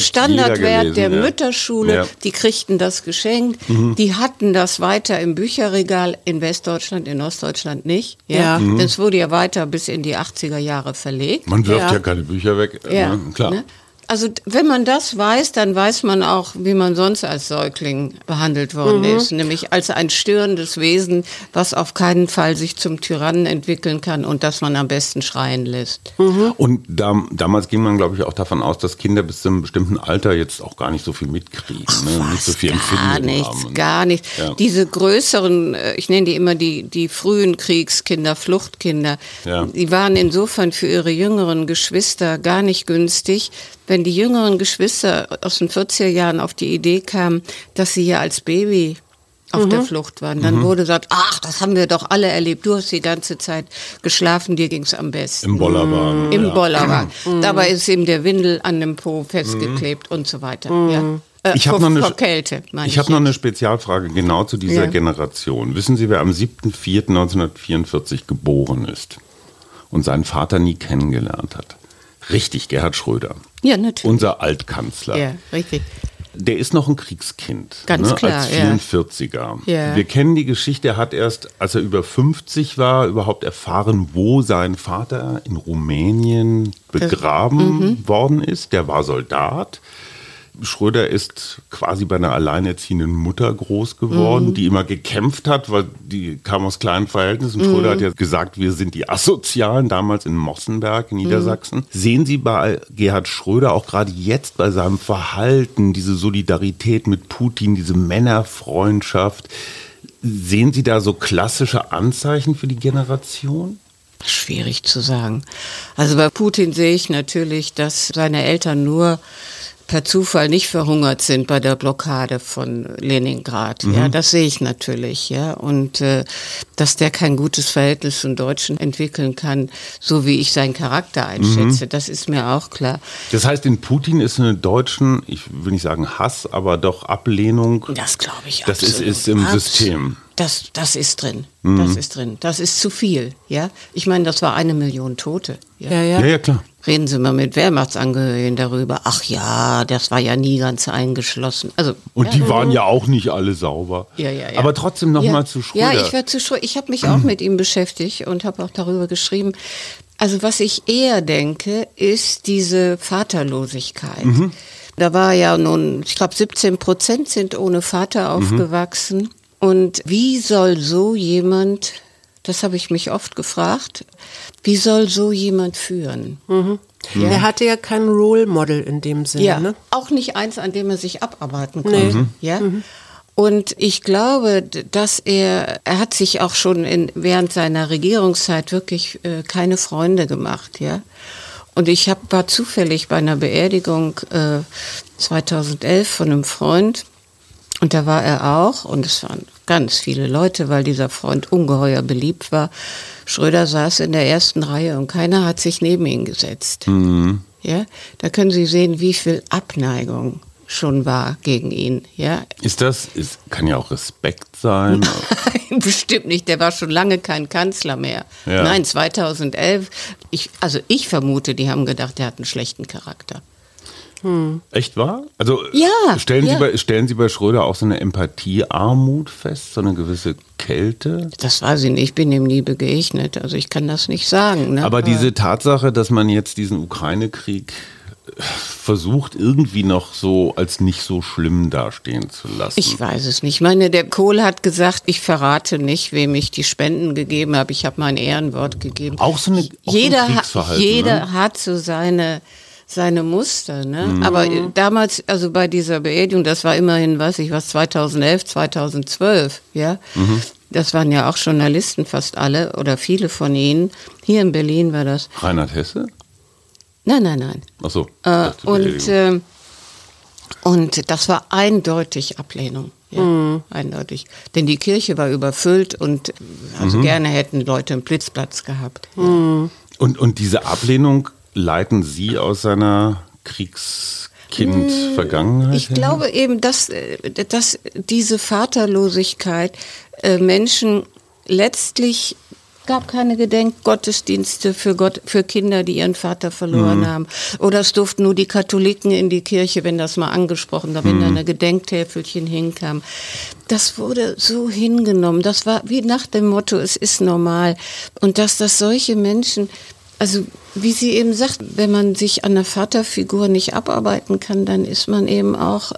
gelesen, der ja. Mütterschule. Ja. Mhm. Die kriegten das geschenkt. Die hatten das weiter im Bücherregal in Westdeutschland, in Ostdeutschland nicht. Ja. Ja. Mhm. Das wurde ja weiter bis in die 80er Jahre verlegt. Man wirft ja. Ja. keine Bücher weg. Ja, Ne? Klar. ne? Also wenn man das weiß, dann weiß man auch, wie man sonst als Säugling behandelt worden Mhm. ist, nämlich als ein störendes Wesen, was auf keinen Fall sich zum Tyrannen entwickeln kann und das man am besten schreien lässt. Und da, damals ging man, glaube ich, auch davon aus, dass Kinder bis zu einem bestimmten Alter jetzt auch gar nicht so viel mitkriegen, ne? nicht so viel gar Empfinden nichts, haben. gar nichts. Ja. Diese größeren, äh, ich nenne die immer die, die frühen Kriegskinder, Fluchtkinder, Ja. die waren insofern für ihre jüngeren Geschwister gar nicht günstig. Wenn die jüngeren Geschwister aus den 40er Jahren auf die Idee kamen, dass sie ja als Baby auf der Flucht waren, dann wurde gesagt, ach, das haben wir doch alle erlebt, du hast die ganze Zeit geschlafen, dir ging's am besten. Im Bollerwagen. Im ja. Bollerwagen. Dabei ist ihm der Windel an dem Po festgeklebt und so weiter. Ja. Äh, Ich habe noch, hab noch eine Spezialfrage genau zu dieser Ja. Generation. Wissen Sie, wer am 7.4.1944 geboren ist und seinen Vater nie kennengelernt hat? Richtig, Gerhard Schröder. Ja, natürlich. Unser Altkanzler. ja, richtig. Der ist noch ein Kriegskind. Ganz ne, klar, Als ja. 44er. Ja. Wir kennen die Geschichte, er hat erst, als er über 50 war, überhaupt erfahren, wo sein Vater in Rumänien begraben Mhm. worden ist. Der war Soldat. Schröder ist quasi bei einer alleinerziehenden Mutter groß geworden, Mhm. die immer gekämpft hat, weil die kam aus kleinen Verhältnissen. Schröder Mhm. hat ja gesagt, wir sind die Asozialen, damals in Mossenberg in Niedersachsen. Mhm. Sehen Sie bei Gerhard Schröder auch gerade jetzt bei seinem Verhalten, diese Solidarität mit Putin, diese Männerfreundschaft, sehen Sie da so klassische Anzeichen für die Generation? Schwierig zu sagen. Also bei Putin sehe ich natürlich, dass seine Eltern nur per Zufall nicht verhungert sind bei der Blockade von Leningrad. Ja, das sehe ich natürlich. Ja, und äh, dass der kein gutes Verhältnis zum Deutschen entwickeln kann, so wie ich seinen Charakter einschätze, das ist mir auch klar. Das heißt, in Putin ist eine deutschen, ich will nicht sagen Hass, aber doch Ablehnung. Das glaube ich Das ist, ist im Absolut. System. Das, das ist drin. Mhm. Das ist drin. Das ist zu viel. Ja, ich meine, das war eine Million Tote. Ja, ja. Ja, ja, klar. Reden Sie mal mit Wehrmachtsangehörigen darüber. Ach ja, das war ja nie ganz eingeschlossen. Also Und ja, die waren ja auch nicht alle sauber. Ja, ja, ja. Aber trotzdem noch ja, mal zu Schröder. Ja, ich war zu Schröder. Ich habe mich auch mit ihm beschäftigt und habe auch darüber geschrieben. Also was ich eher denke, ist diese Vaterlosigkeit. Mhm. Da war ja nun, ich glaube, 17 Prozent sind ohne Vater Mhm. aufgewachsen. Und wie soll so jemand, das habe ich mich oft gefragt, wie soll so jemand führen? Er hatte ja kein Role Model in dem Sinne. Ja, Ne? auch nicht eins, an dem er sich abarbeiten Nee. konnte. Mhm. Ja. Und ich glaube, dass er, er hat sich auch schon in, während seiner Regierungszeit wirklich äh, keine Freunde gemacht, ja. Und ich hab, war zufällig bei einer Beerdigung äh, 2011 von einem Freund und da war er auch und es waren ganz viele Leute, weil dieser Freund ungeheuer beliebt war. Schröder saß in der ersten Reihe und keiner hat sich neben ihn gesetzt. Ja, da können Sie sehen, wie viel Abneigung schon war gegen ihn. Ja, Ist das, ist, kann ja auch Respekt sein. (laughs) Nein, bestimmt nicht. Der war schon lange kein Kanzler mehr. Ja. Nein, 2011. Ich, also ich vermute, die haben gedacht, der hat einen schlechten Charakter. Echt wahr? Also Ja, stellen, ja. Sie bei, stellen Sie bei Schröder auch so eine Empathiearmut fest, so eine gewisse Kälte? Das weiß ich nicht. Ich bin ihm nie begegnet. Also ich kann das nicht sagen. Ne? Aber diese Tatsache, dass man jetzt diesen Ukraine-Krieg äh, versucht, irgendwie noch so als nicht so schlimm dastehen zu lassen. Ich weiß es nicht. Ich meine, der Kohl hat gesagt, ich verrate nicht, wem ich die Spenden gegeben habe. Ich habe mein Ehrenwort gegeben. Auch so eine- auch so ein jeder, ha- Kriegsverhalten, jeder ne? hat so seine seine Muster. Ne? Aber äh, damals, also bei dieser Beerdigung, das war immerhin, weiß ich was, 2011, 2012, ja. Das waren ja auch Journalisten, fast alle oder viele von ihnen. Hier in Berlin war das. Reinhard Hesse? Nein, nein, nein. Achso. Äh, und, äh, und das war eindeutig Ablehnung. Ja, eindeutig. Denn die Kirche war überfüllt und äh, also gerne hätten Leute einen Blitzplatz gehabt. Ja. und, und diese Ablehnung leiten Sie aus seiner Kriegskind-Vergangenheit? Ich glaube eben, dass, äh, dass diese Vaterlosigkeit äh, Menschen letztlich gab keine Gedenkgottesdienste für Gott, für Kinder, die ihren Vater verloren haben. Oder es durften nur die Katholiken in die Kirche, wenn das mal angesprochen, da wenn da eine Gedenktäfelchen hinkam. Das wurde so hingenommen. Das war wie nach dem Motto, es ist normal. Und dass das solche Menschen, also wie sie eben sagt, wenn man sich an der Vaterfigur nicht abarbeiten kann, dann ist man eben auch,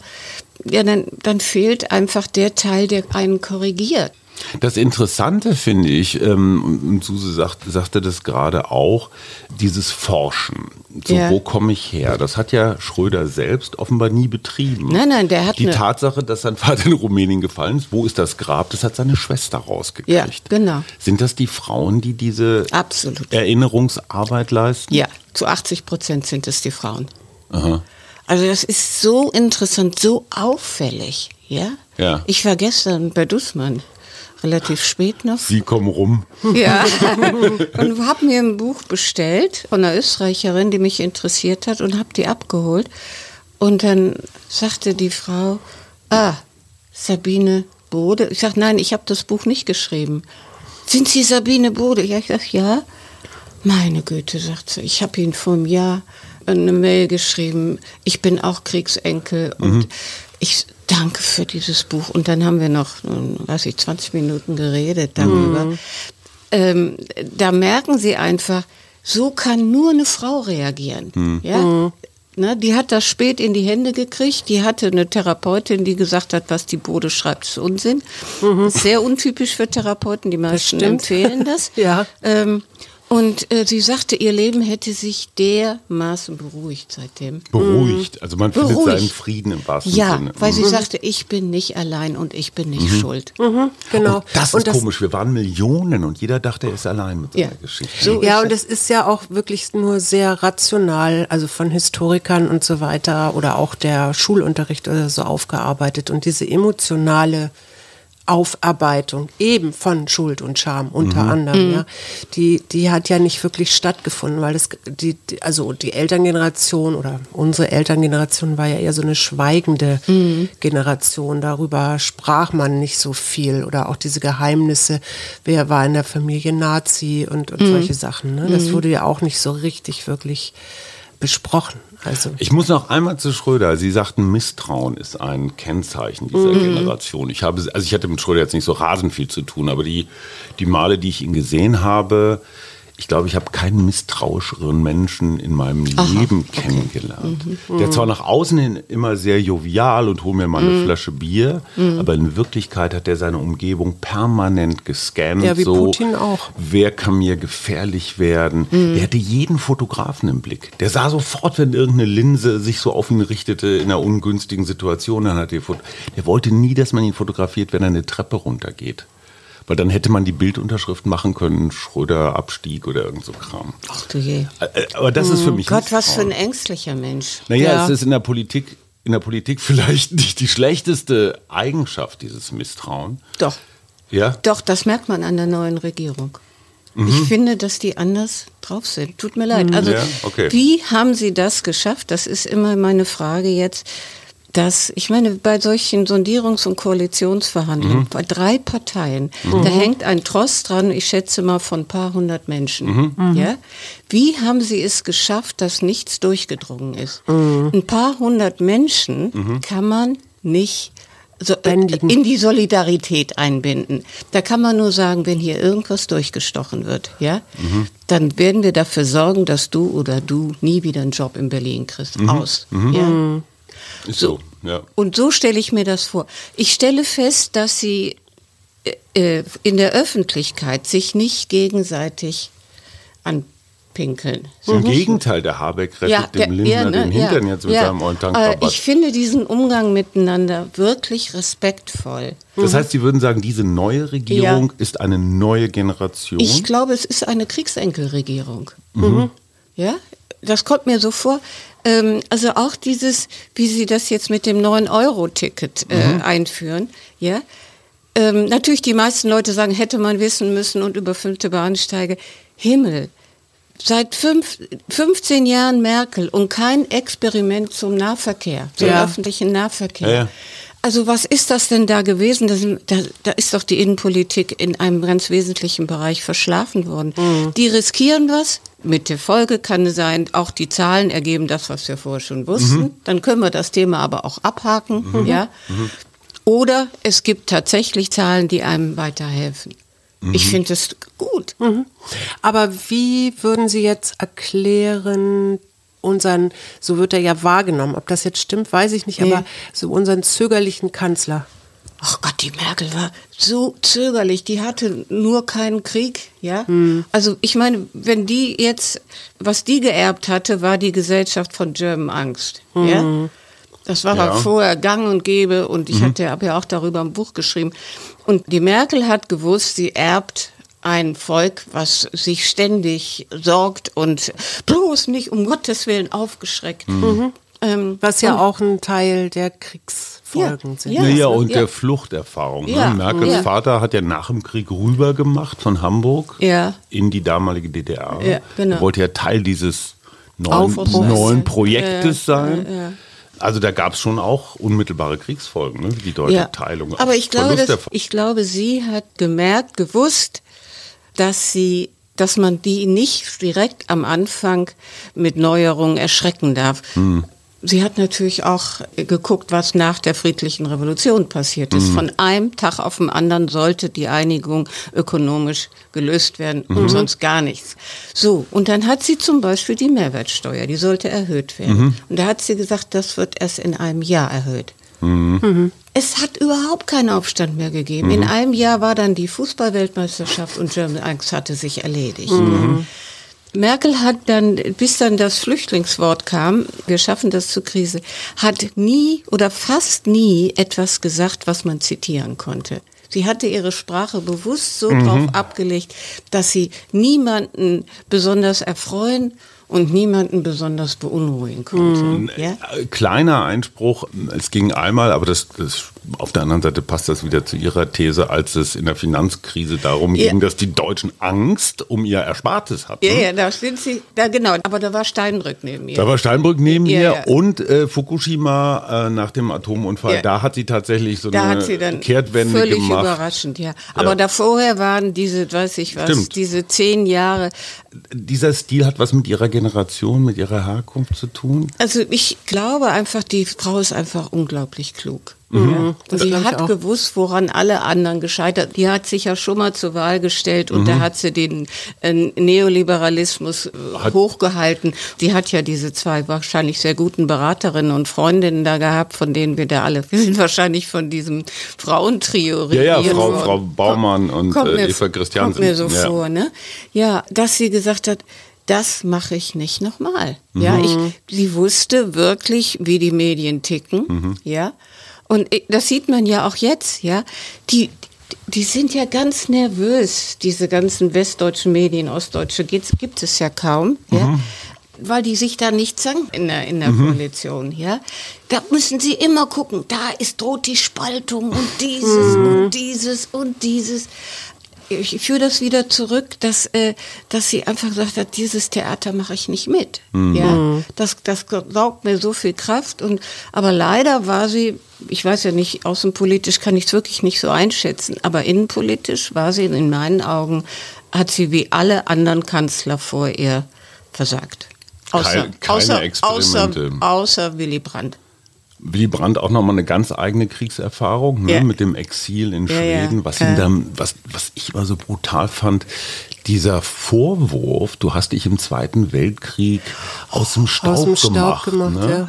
ja, dann, dann fehlt einfach der Teil, der einen korrigiert. Das Interessante finde ich, ähm, und Suse sagt, sagte das gerade auch, dieses Forschen. So, Ja. wo komme ich her? Das hat ja Schröder selbst offenbar nie betrieben. Nein, nein, der hat Die Tatsache, dass sein Vater in Rumänien gefallen ist, wo ist das Grab, das hat seine Schwester rausgekriegt. Ja, genau. Sind das die Frauen, die diese Absolut. Erinnerungsarbeit leisten? Ja, zu 80 Prozent sind es die Frauen. Aha. Also das ist so interessant, so auffällig, ja? Ja. Ich war gestern bei Dussmann, relativ spät noch. Sie kommen rum. Ja. (laughs) und habe mir ein Buch bestellt von einer Österreicherin, die mich interessiert hat und habe die abgeholt. Und dann sagte die Frau, ah, Sabine Bode. Ich sage, nein, ich habe das Buch nicht geschrieben. Sind Sie Sabine Bode? Ja, ich sage, ja. Meine Güte, sagt sie, ich habe Ihnen vor einem Jahr eine Mail geschrieben. Ich bin auch Kriegsenkel und ich danke für dieses Buch. Und dann haben wir noch, weiß ich, 20 Minuten geredet darüber. Ähm, da merken Sie einfach, so kann nur eine Frau reagieren. Ja? Ne, die hat das spät in die Hände gekriegt. Die hatte eine Therapeutin, die gesagt hat, was die Bode schreibt, ist Unsinn. Ist sehr untypisch für Therapeuten. Die meisten empfehlen das. (laughs) Ja. Ähm, und äh, sie sagte, ihr Leben hätte sich dermaßen beruhigt seitdem. Beruhigt. Also man findet Beruhigt. seinen Frieden im wahrsten Ja, Sinne. weil sie Mhm. sagte, ich bin nicht allein und ich bin nicht schuld. Genau. Das und ist komisch. Wir waren Millionen und jeder dachte, er ist allein mit seiner Ja. Geschichte. So Ja, und es ist ja auch wirklich nur sehr rational, also von Historikern und so weiter oder auch der Schulunterricht oder so aufgearbeitet. Und diese emotionale Aufarbeitung eben von Schuld und Scham unter anderem, ja, die, die hat ja nicht wirklich stattgefunden, weil das, die, also die Elterngeneration oder unsere Elterngeneration war ja eher so eine schweigende Generation. Darüber sprach man nicht so viel oder auch diese Geheimnisse, wer war in der Familie Nazi und, und solche Sachen. Ne? Das wurde ja auch nicht so richtig wirklich besprochen. Also Ich muss noch einmal zu Schröder. Sie sagten, Misstrauen ist ein Kennzeichen dieser Mhm. Generation. Ich habe, also ich hatte mit Schröder jetzt nicht so rasend viel zu tun, aber die, die Male, die ich ihn gesehen habe, ich glaube, ich habe keinen misstrauischeren Menschen in meinem Leben kennengelernt. Mhm. Der zwar nach außen hin immer sehr jovial und hol mir mal Mhm. eine Flasche Bier, aber in Wirklichkeit hat er seine Umgebung permanent gescannt. Ja, wie so, Putin auch. Wer kann mir gefährlich werden? Der hatte jeden Fotografen im Blick. Der sah sofort, wenn irgendeine Linse sich so auf ihn richtete in einer ungünstigen Situation, dann hat er. Der wollte nie, dass man ihn fotografiert, wenn er eine Treppe runtergeht. Weil dann hätte man die Bildunterschrift machen können, Schröder Abstieg oder irgend so Kram. Ach du je. Aber das ist für mich Gott, was für ein ängstlicher Mensch. Naja, Ja. es ist in der Politik, in der Politik (laughs) vielleicht nicht die schlechteste Eigenschaft, dieses Misstrauen. Doch. Ja? Doch, das merkt man an der neuen Regierung. Ich finde, dass die anders drauf sind. Tut mir leid. Also, Ja, okay. wie haben sie das geschafft? Das ist immer meine Frage jetzt. Dass, ich meine, bei solchen Sondierungs- und Koalitionsverhandlungen, bei drei Parteien, da hängt ein Tross dran, ich schätze mal von ein paar hundert Menschen. Ja? Wie haben sie es geschafft, dass nichts durchgedrungen ist? Ein paar hundert Menschen kann man nicht so, äh, in die Solidarität einbinden. Da kann man nur sagen, wenn hier irgendwas durchgestochen wird, ja, dann werden wir dafür sorgen, dass du oder du nie wieder einen Job in Berlin kriegst. Aus. Ja? Ist so. Ja. Und so stelle ich mir das vor. Ich stelle fest, dass sie äh, äh, in der Öffentlichkeit sich nicht gegenseitig pinkeln. Im Gegenteil, der Habeck rettet dem Lindner ne, den Hintern jetzt mit seinem ollen Äh, Tankrabatt. Ich finde diesen Umgang miteinander wirklich respektvoll. Das heißt, Sie würden sagen, diese neue Regierung ist eine neue Generation. Ich glaube, es ist eine Kriegsenkelregierung. Mhm. Ja, das kommt mir so vor. Ähm, also auch dieses, wie Sie das jetzt mit dem 9-Euro-Ticket äh, Mhm. einführen, ja. Ähm, natürlich, die meisten Leute sagen, hätte man wissen müssen und überfüllte Bahnsteige. Himmel. Seit fünf, 15 Jahren Merkel und kein Experiment zum Nahverkehr, zum Ja. öffentlichen Nahverkehr. Ja. Also was ist das denn da gewesen? Da, sind, da, da ist doch die Innenpolitik in einem ganz wesentlichen Bereich verschlafen worden. Die riskieren was. Mit der Folge kann es sein, auch die Zahlen ergeben das, was wir vorher schon wussten. Dann können wir das Thema aber auch abhaken. Ja? Oder es gibt tatsächlich Zahlen, die einem weiterhelfen. Ich finde es gut. Aber wie würden Sie jetzt erklären, unseren, so wird er ja wahrgenommen, ob das jetzt stimmt, weiß ich nicht, Nee. aber so unseren zögerlichen Kanzler. Ach Gott, die Merkel war so zögerlich. Die hatte nur keinen Krieg, ja. Also ich meine, wenn die jetzt, was die geerbt hatte, war die Gesellschaft von German Angst, ja. Das war Ja. vorher gang und gäbe und ich hatte, habe ja auch darüber ein Buch geschrieben. Und die Merkel hat gewusst, sie erbt ein Volk, was sich ständig sorgt und bloß nicht um Gottes Willen aufgeschreckt. Ähm, Was ja auch ein Teil der Kriegsfolgen Ja, sind. ja. Naja, und ja. der Fluchterfahrung. Ja, Ne? Merkels ja. Vater hat ja nach dem Krieg rüber gemacht von Hamburg Ja. in die damalige DDR. Ja, genau. Er wollte ja Teil dieses neuen, neuen Projektes Ja, sein. ja, ja. Also da gab es schon auch unmittelbare Kriegsfolgen, ne? wie die deutsche Teilung. Aber ich glaube, dass, ich glaube, sie hat gemerkt, gewusst, dass sie, dass man die nicht direkt am Anfang mit Neuerungen erschrecken darf. Hm. Sie hat natürlich auch geguckt, was nach der friedlichen Revolution passiert ist. Von einem Tag auf den anderen sollte die Einigung ökonomisch gelöst werden und Mhm. sonst gar nichts. So, und dann hat sie zum Beispiel die Mehrwertsteuer, die sollte erhöht werden. Mhm. Und da hat sie gesagt, das wird erst in einem Jahr erhöht. Es hat überhaupt keinen Aufstand mehr gegeben. In einem Jahr war dann die Fußballweltmeisterschaft und German Angst hatte sich erledigt. Merkel hat dann, bis dann das Flüchtlingswort kam, wir schaffen das zur Krise, hat nie oder fast nie etwas gesagt, was man zitieren konnte. Sie hatte ihre Sprache bewusst so drauf abgelegt, dass sie niemanden besonders erfreuen und niemanden besonders beunruhigen konnte. Ja? Äh, Kleiner Einspruch, es ging einmal, aber das, das auf der anderen Seite passt das wieder zu Ihrer These, als es in der Finanzkrise darum Ja. ging, dass die Deutschen Angst um ihr Erspartes hatten. Ja, ja, da sind sie, da genau, aber da war Steinbrück neben ihr. Da war Steinbrück neben Ja, ihr ja. und äh, Fukushima äh, nach dem Atomunfall. Ja. Da hat sie tatsächlich so Da eine hat sie dann Kehrtwende völlig gemacht. überraschend, ja. Aber da vorher waren diese, weiß ich was, Stimmt. diese zehn Jahre. Dieser Stil hat was mit ihrer Generation, mit ihrer Herkunft zu tun. Also ich glaube einfach, die Frau ist einfach unglaublich klug. Ja. Mhm. das Sie ich hat gewusst, woran alle anderen gescheitert. Die hat sich ja schon mal zur Wahl gestellt und Mhm. da hat sie den äh, Neoliberalismus äh, Hat- hochgehalten. Die hat ja diese zwei wahrscheinlich sehr guten Beraterinnen und Freundinnen da gehabt, von denen wir da alle, wir sind (laughs) wahrscheinlich von diesem Frauentrio Ja, ja, Frau. Frau Baumann und Kommt äh, Eva Christiansen. Kommt mir so ja. vor, ne? Ja, dass sie gesagt hat, das mache ich nicht nochmal. Ja, Mhm. ich, sie wusste wirklich, wie die Medien ticken, Mhm. ja. Und das sieht man ja auch jetzt, ja. Die, die sind ja ganz nervös, diese ganzen westdeutschen Medien, ostdeutsche gibt's, gibt es ja kaum, ja. Mhm. Weil die sich da nicht zanken in der, in der Koalition, ja. Da müssen sie immer gucken, da ist, droht die Spaltung und dieses und dieses und dieses ich führe das wieder zurück, dass, äh, dass sie einfach gesagt hat, dieses Theater mache ich nicht mit. Ja, das, das saugt mir so viel Kraft. Und, aber leider war sie, ich weiß ja nicht, außenpolitisch kann ich es wirklich nicht so einschätzen, aber innenpolitisch war sie in meinen Augen, hat sie wie alle anderen Kanzler vor ihr versagt. Außer, Keine- keine außer, außer, Experimente. außer Willy Brandt. Willy Brandt auch nochmal eine ganz eigene Kriegserfahrung ne, Ja. mit dem Exil in Ja, ja. Schweden. Was, Ja. ihn dann, was, was ich immer so brutal fand, dieser Vorwurf, du hast dich im Zweiten Weltkrieg aus dem Staub Aus dem Staub gemacht. gemacht, ne?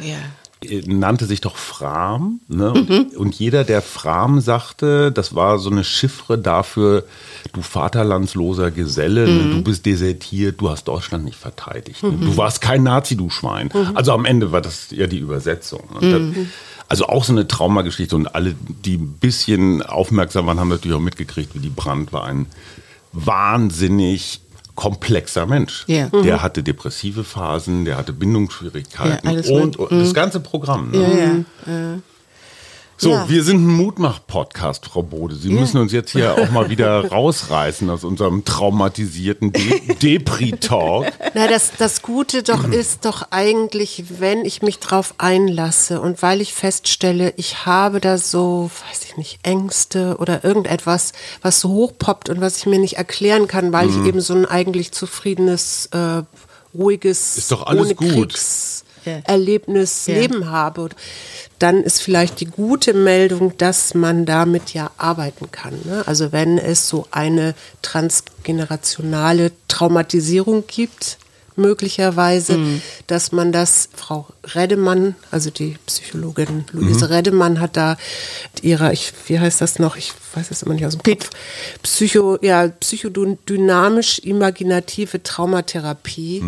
Nannte sich doch Fram. Ne? Und, und jeder, der Fram sagte, das war so eine Chiffre dafür, du vaterlandsloser Geselle, ne? du bist desertiert, du hast Deutschland nicht verteidigt. Ne? Du warst kein Nazi, du Schwein. Also am Ende war das ja die Übersetzung. Das, also auch so eine Traumageschichte und alle, die ein bisschen aufmerksam waren, haben natürlich auch mitgekriegt, wie die Brand war ein wahnsinnig komplexer Mensch. Ja. Der hatte depressive Phasen, der hatte Bindungsschwierigkeiten Ja, und, und das ganze Programm. Ne? Ja, ja. So, Ja. wir sind ein Mutmach-Podcast, Frau Bode. Sie müssen uns jetzt hier auch mal wieder rausreißen aus unserem traumatisierten De Depri-Talk. Na, das, das Gute doch (clears throat) ist doch eigentlich, wenn ich mich drauf einlasse und weil ich feststelle, ich habe da so, weiß ich nicht, Ängste oder irgendetwas, was so hochpoppt und was ich mir nicht erklären kann, weil Mhm. ich eben so ein eigentlich zufriedenes, äh, ruhiges, Ist doch alles ohne gut. Kriegserlebnis Leben habe. Dann ist vielleicht die gute Meldung, dass man damit ja arbeiten kann. Ne? Also wenn es so eine transgenerationale Traumatisierung gibt, möglicherweise, dass man das, Frau Reddemann, also die Psychologin Luise Reddemann hat da ihrer, ich, wie heißt das noch, ich weiß es immer nicht aus dem Kopf, Psycho, ja, psychodynamisch-imaginative Traumatherapie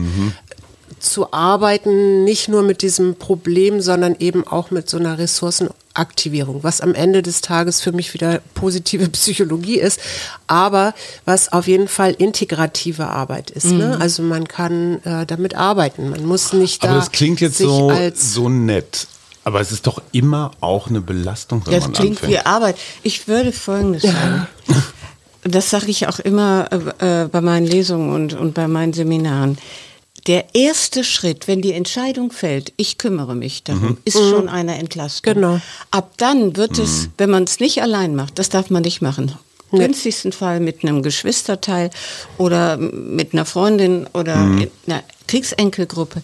zu arbeiten, nicht nur mit diesem Problem, sondern eben auch mit so einer Ressourcenaktivierung, was am Ende des Tages für mich wieder positive (laughs) Psychologie ist, aber was auf jeden Fall integrative Arbeit ist. Ne? Also man kann äh, damit arbeiten, man muss nicht Aber da das klingt jetzt sich so, als so nett. Aber es ist doch immer auch eine Belastung, wenn Das man klingt anfängt. wie Arbeit. Ich würde Folgendes sagen. Das sage ich auch immer äh, äh, bei meinen Lesungen und, und bei meinen Seminaren. Der erste Schritt, wenn die Entscheidung fällt, ich kümmere mich darum, ist schon eine Entlastung. Genau. Ab dann wird es, wenn man es nicht allein macht, das darf man nicht machen. Im günstigsten Fall mit einem Geschwisterteil oder mit einer Freundin oder in einer Kriegsenkelgruppe.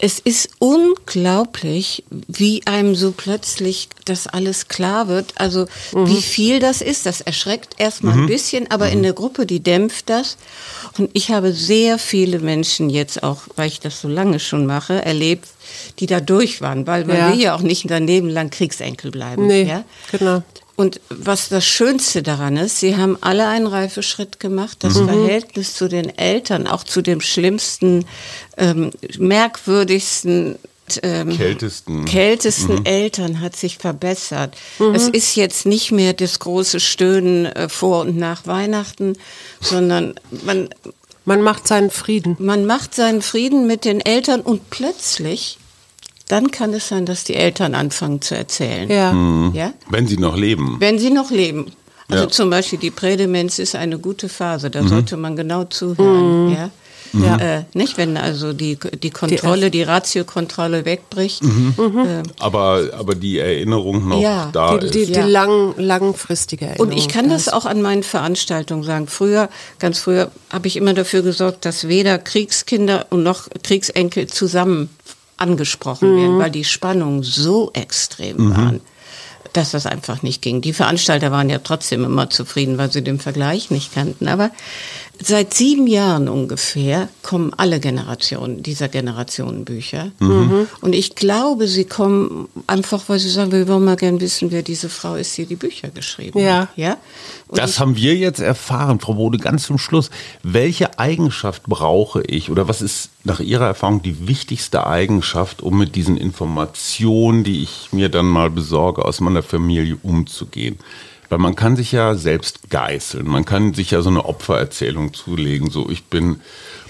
Es ist unglaublich, wie einem so plötzlich das alles klar wird. Also wie viel das ist, das erschreckt erstmal ein bisschen, aber in der Gruppe, die dämpft das. Und ich habe sehr viele Menschen jetzt auch, weil ich das so lange schon mache, erlebt, die da durch waren, weil man Ja. will ja auch nicht daneben lang Kriegsenkel bleiben. Nee, ja? genau. Und was das Schönste daran ist, sie haben alle einen Reifeschritt gemacht. Das Mhm. Verhältnis zu den Eltern, auch zu dem schlimmsten, ähm, merkwürdigsten, ähm, Kältesten. kältesten Eltern hat sich verbessert. Es ist jetzt nicht mehr das große Stöhnen äh, vor und nach Weihnachten, sondern man, man macht seinen Frieden. man macht seinen Frieden mit den Eltern und plötzlich, dann kann es sein, dass die Eltern anfangen zu erzählen. Ja. Ja? Wenn sie noch leben. Wenn sie noch leben. Also Ja. zum Beispiel die Prädemenz ist eine gute Phase, da sollte man genau zuhören. Ja? Ja. Äh, nicht, wenn also die, die Kontrolle, die Ratiokontrolle wegbricht. Äh, Aber, aber die Erinnerung noch Ja, da Die, ist. die, die Ja. lang, langfristige Erinnerung. Und ich kann das auch an meinen Veranstaltungen sagen. Früher, ganz früher, habe ich immer dafür gesorgt, dass weder Kriegskinder und noch Kriegsenkel zusammen angesprochen werden, weil die Spannungen so extrem waren, dass das einfach nicht ging. Die Veranstalter waren ja trotzdem immer zufrieden, weil sie den Vergleich nicht kannten. Aber seit sieben Jahren ungefähr kommen alle Generationen dieser Generationenbücher. Und ich glaube, sie kommen einfach, weil sie sagen, wir wollen mal gern wissen, wer diese Frau ist, die die Bücher geschrieben Ja. hat. Ja? Und Das haben wir jetzt erfahren, Frau Bode, ganz zum Schluss. Welche Eigenschaft brauche ich oder was ist nach Ihrer Erfahrung die wichtigste Eigenschaft, um mit diesen Informationen, die ich mir dann mal besorge, aus meiner Familie umzugehen? Weil man kann sich ja selbst geißeln, man kann sich ja so eine Opfererzählung zulegen, so ich bin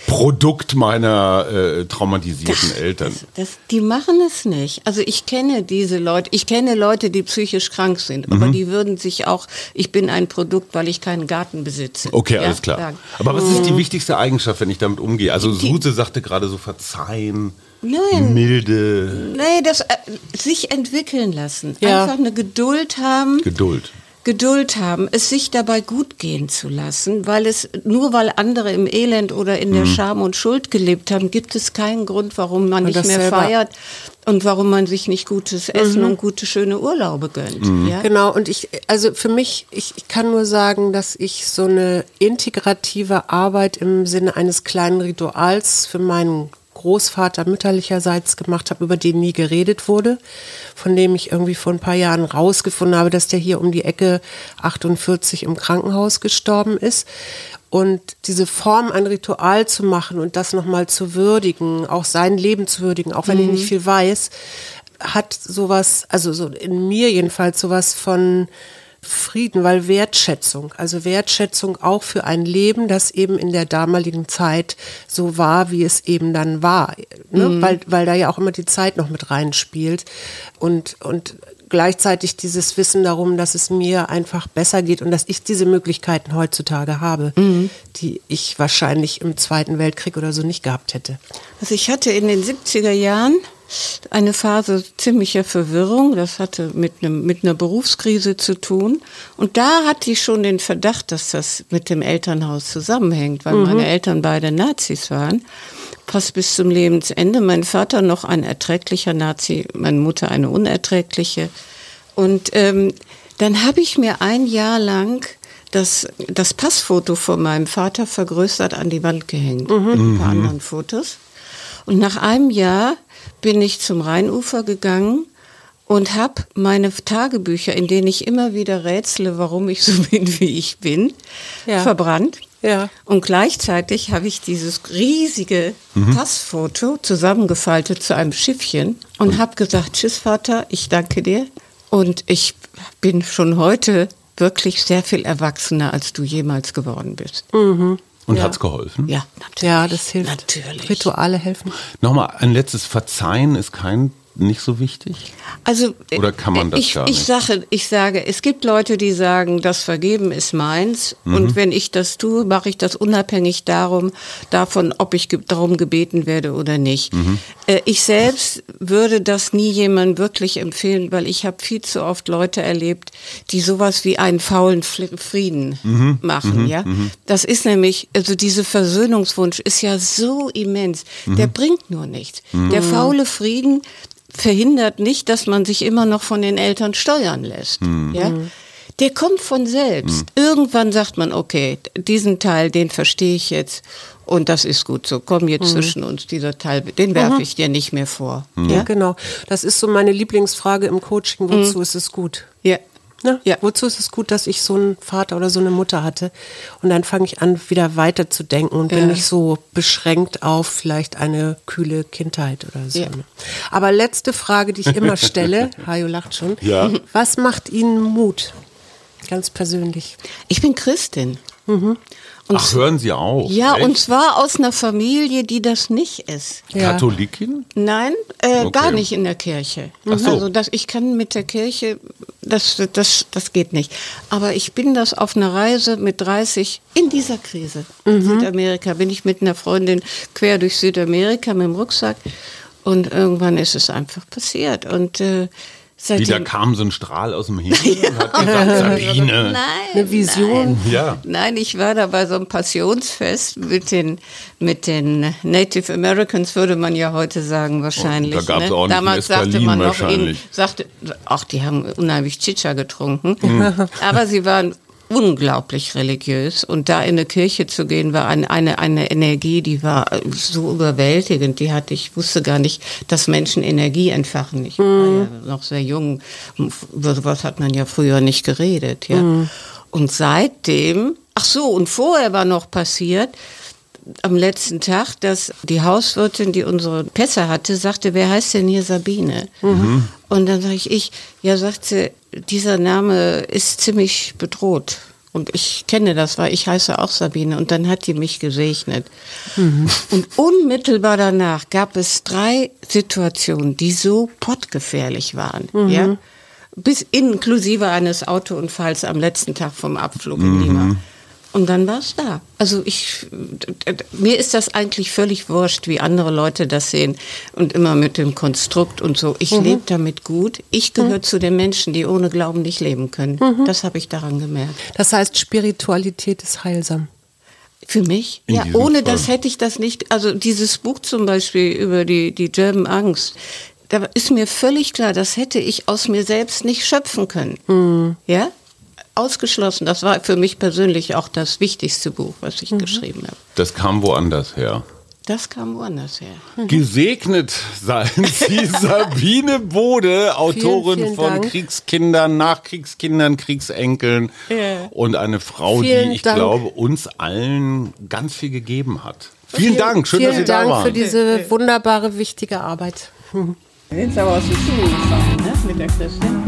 Produkt meiner äh, traumatisierten Eltern. Das, das, die machen es nicht. Also ich kenne diese Leute, ich kenne Leute, die psychisch krank sind, Mhm. aber die würden sich auch, ich bin ein Produkt, weil ich keinen Garten besitze. Okay, ja, alles klar. sagen. Aber was ist die wichtigste Eigenschaft, wenn ich damit umgehe? Also Suse sagte gerade so verzeihen, Nein. milde Nee, das äh, sich entwickeln lassen. Ja. Einfach eine Geduld haben. Geduld. Geduld haben, es sich dabei gut gehen zu lassen, weil es nur weil andere im Elend oder in der Mhm. Scham und Schuld gelebt haben, gibt es keinen Grund, warum man Und nicht mehr selber- feiert und warum man sich nicht gutes Essen und gute schöne Urlaube gönnt. Ja? Genau, und ich, also für mich, ich, ich kann nur sagen, dass ich so eine integrative Arbeit im Sinne eines kleinen Rituals für meinen Großvater mütterlicherseits gemacht habe, über den nie geredet wurde, von dem ich irgendwie vor ein paar Jahren rausgefunden habe, dass der hier um die Ecke 48 im Krankenhaus gestorben ist. Und diese Form, ein Ritual zu machen und das nochmal zu würdigen, auch sein Leben zu würdigen, auch wenn mhm. ich nicht viel weiß, hat sowas, also so in mir jedenfalls sowas von Frieden, weil Wertschätzung, also Wertschätzung auch für ein Leben, das eben in der damaligen Zeit so war, wie es eben dann war, ne? mhm. weil, weil da ja auch immer die Zeit noch mit reinspielt und, und gleichzeitig dieses Wissen darum, dass es mir einfach besser geht und dass ich diese Möglichkeiten heutzutage habe, mhm. die ich wahrscheinlich im Zweiten Weltkrieg oder so nicht gehabt hätte. Also ich hatte in den 70er Jahren eine Phase ziemlicher Verwirrung. Das hatte mit, einem, mit einer Berufskrise zu tun. Und da hatte ich schon den Verdacht, dass das mit dem Elternhaus zusammenhängt, weil mhm. meine Eltern beide Nazis waren. Fast bis zum Lebensende. Mein Vater noch ein erträglicher Nazi, meine Mutter eine unerträgliche. Und ähm, dann habe ich mir ein Jahr lang das, das Passfoto von meinem Vater vergrößert an die Wand gehängt. Mhm. Mit ein paar mhm. anderen Fotos. Und nach einem Jahr bin ich zum Rheinufer gegangen und habe meine Tagebücher, in denen ich immer wieder rätsle, warum ich so (laughs) bin, wie ich bin, ja. verbrannt. Ja. Und gleichzeitig habe ich dieses riesige mhm. Passfoto zusammengefaltet zu einem Schiffchen und habe gesagt, tschüss Vater, ich danke dir. Und ich bin schon heute wirklich sehr viel erwachsener, als du jemals geworden bist. Mhm. Und ja. es geholfen? Ja, natürlich. Ja, das hilft. Natürlich. Rituale helfen. Nochmal ein letztes Verzeihen ist kein nicht so wichtig? Also oder kann man das ich, gar nicht? Ich sage, ich sage, es gibt Leute, die sagen, das Vergeben ist meins mhm. und wenn ich das tue, mache ich das unabhängig darum, davon, ob ich darum gebeten werde oder nicht. Mhm. Äh, ich selbst würde das nie jemandem wirklich empfehlen, weil ich habe viel zu oft Leute erlebt, die sowas wie einen faulen Frieden mhm. machen. Mhm. Ja, mhm. das ist nämlich also dieser Versöhnungswunsch ist ja so immens. Der mhm. bringt nur nichts. Der faule Frieden verhindert nicht, dass man sich immer noch von den Eltern steuern lässt. Mhm. Ja? Der kommt von selbst. Mhm. Irgendwann sagt man, okay, diesen Teil, den verstehe ich jetzt und das ist gut so. Komm jetzt mhm. zwischen uns, dieser Teil, den werfe mhm. ich dir nicht mehr vor. Ja? ja? genau. Das ist so meine Lieblingsfrage im Coaching. Wozu mhm. ist es gut? Ja. Ne? Ja. Wozu ist es gut, dass ich so einen Vater oder so eine Mutter hatte? Und dann fange ich an, wieder weiterzudenken und ja. bin nicht so beschränkt auf vielleicht eine kühle Kindheit oder so. Ja. Ne? Aber letzte Frage, die ich immer (laughs) stelle, Hajo lacht schon. Ja. Was macht Ihnen Mut? Ganz persönlich. Ich bin Christin. Mhm. Und Ach, hören Sie auch? Ja, Echt? und zwar aus einer Familie, die das nicht ist. Ja. Katholikin? Nein, äh, okay. gar nicht in der Kirche. Ach so. Also das, ich kann mit der Kirche, das, das, das geht nicht. Aber ich bin das auf einer Reise mit 30 in dieser Krise. Mhm. Südamerika bin ich mit einer Freundin quer durch Südamerika mit dem Rucksack. Und irgendwann ist es einfach passiert. Und äh, Seitdem Wieder kam so ein Strahl aus dem Himmel ja. und hat gesagt, (laughs) Sabine. Nein, eine Vision. Nein. Ja. Nein, ich war da bei so einem Passionsfest mit den, mit den Native Americans, würde man ja heute sagen, wahrscheinlich. Und da gab es ne? Damals sagte man noch, ihnen, sagte, ach, die haben unheimlich Chicha getrunken. Mhm. Aber sie waren unglaublich religiös und da in eine Kirche zu gehen war eine, eine, eine Energie, die war so überwältigend, die hatte ich wusste gar nicht, dass Menschen Energie entfachen. Ich war ja mhm. noch sehr jung, über sowas hat man ja früher nicht geredet, ja. Mm. Und seitdem, ach so, und vorher war noch passiert, am letzten Tag, dass die Hauswirtin, die unsere Pässe hatte, sagte, wer heißt denn hier Sabine? Mhm. Und dann sage ich, ich, ja, sagt sie, dieser Name ist ziemlich bedroht. Und ich kenne das, weil ich heiße auch Sabine. Und dann hat die mich gesegnet. Mhm. Und unmittelbar danach gab es drei Situationen, die so pottgefährlich waren. Mhm. Ja? Bis inklusive eines Autounfalls am letzten Tag vom Abflug in Lima. Mhm. Und dann war es da. Also ich, mir ist das eigentlich völlig wurscht, wie andere Leute das sehen und immer mit dem Konstrukt und so. Ich mhm. lebe damit gut. Ich gehöre mhm. zu den Menschen, die ohne Glauben nicht leben können. Mhm. Das habe ich daran gemerkt. Das heißt, Spiritualität ist heilsam. Für mich? In ja, ohne Fall. das hätte ich das nicht. Also dieses Buch zum Beispiel über die, die German Angst, da ist mir völlig klar, das hätte ich aus mir selbst nicht schöpfen können. Mhm. Ja? Ausgeschlossen. Das war für mich persönlich auch das wichtigste Buch, was ich mhm. geschrieben habe. Das kam woanders her. Das kam woanders her. Gesegnet seien Sie, (laughs) Sabine Bode, Autorin vielen von Dank. Kriegskindern, Nachkriegskindern, Kriegsenkeln Ja. und eine Frau, Vielen die ich Dank. glaube uns allen ganz viel gegeben hat. Vielen, Dank, schön, Vielen dass Sie Dank da waren. für diese wunderbare, wichtige Arbeit. Sind aber aus der Schule gefahren, ne? Mit der Christin.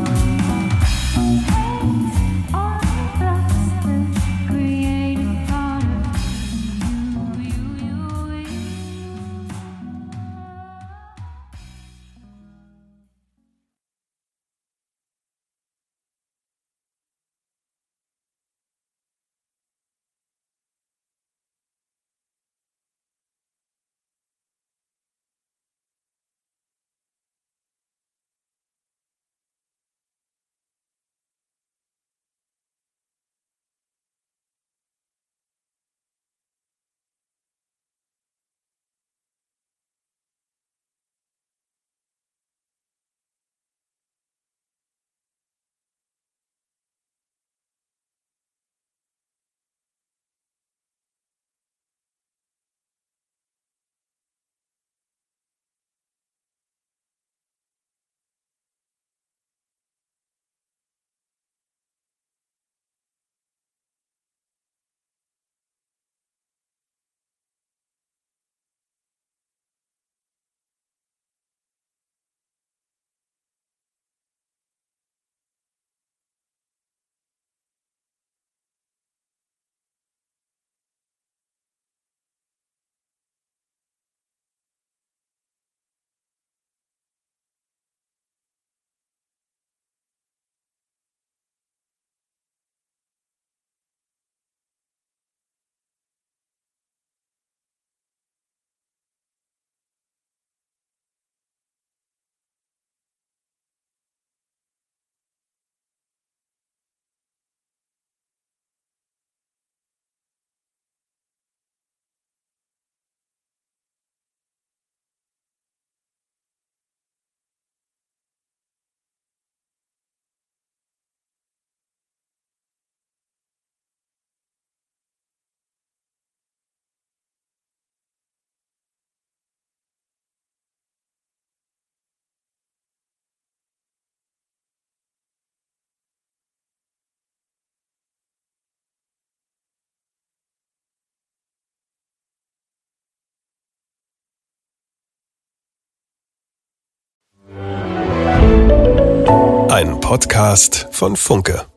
Podcast von Funke.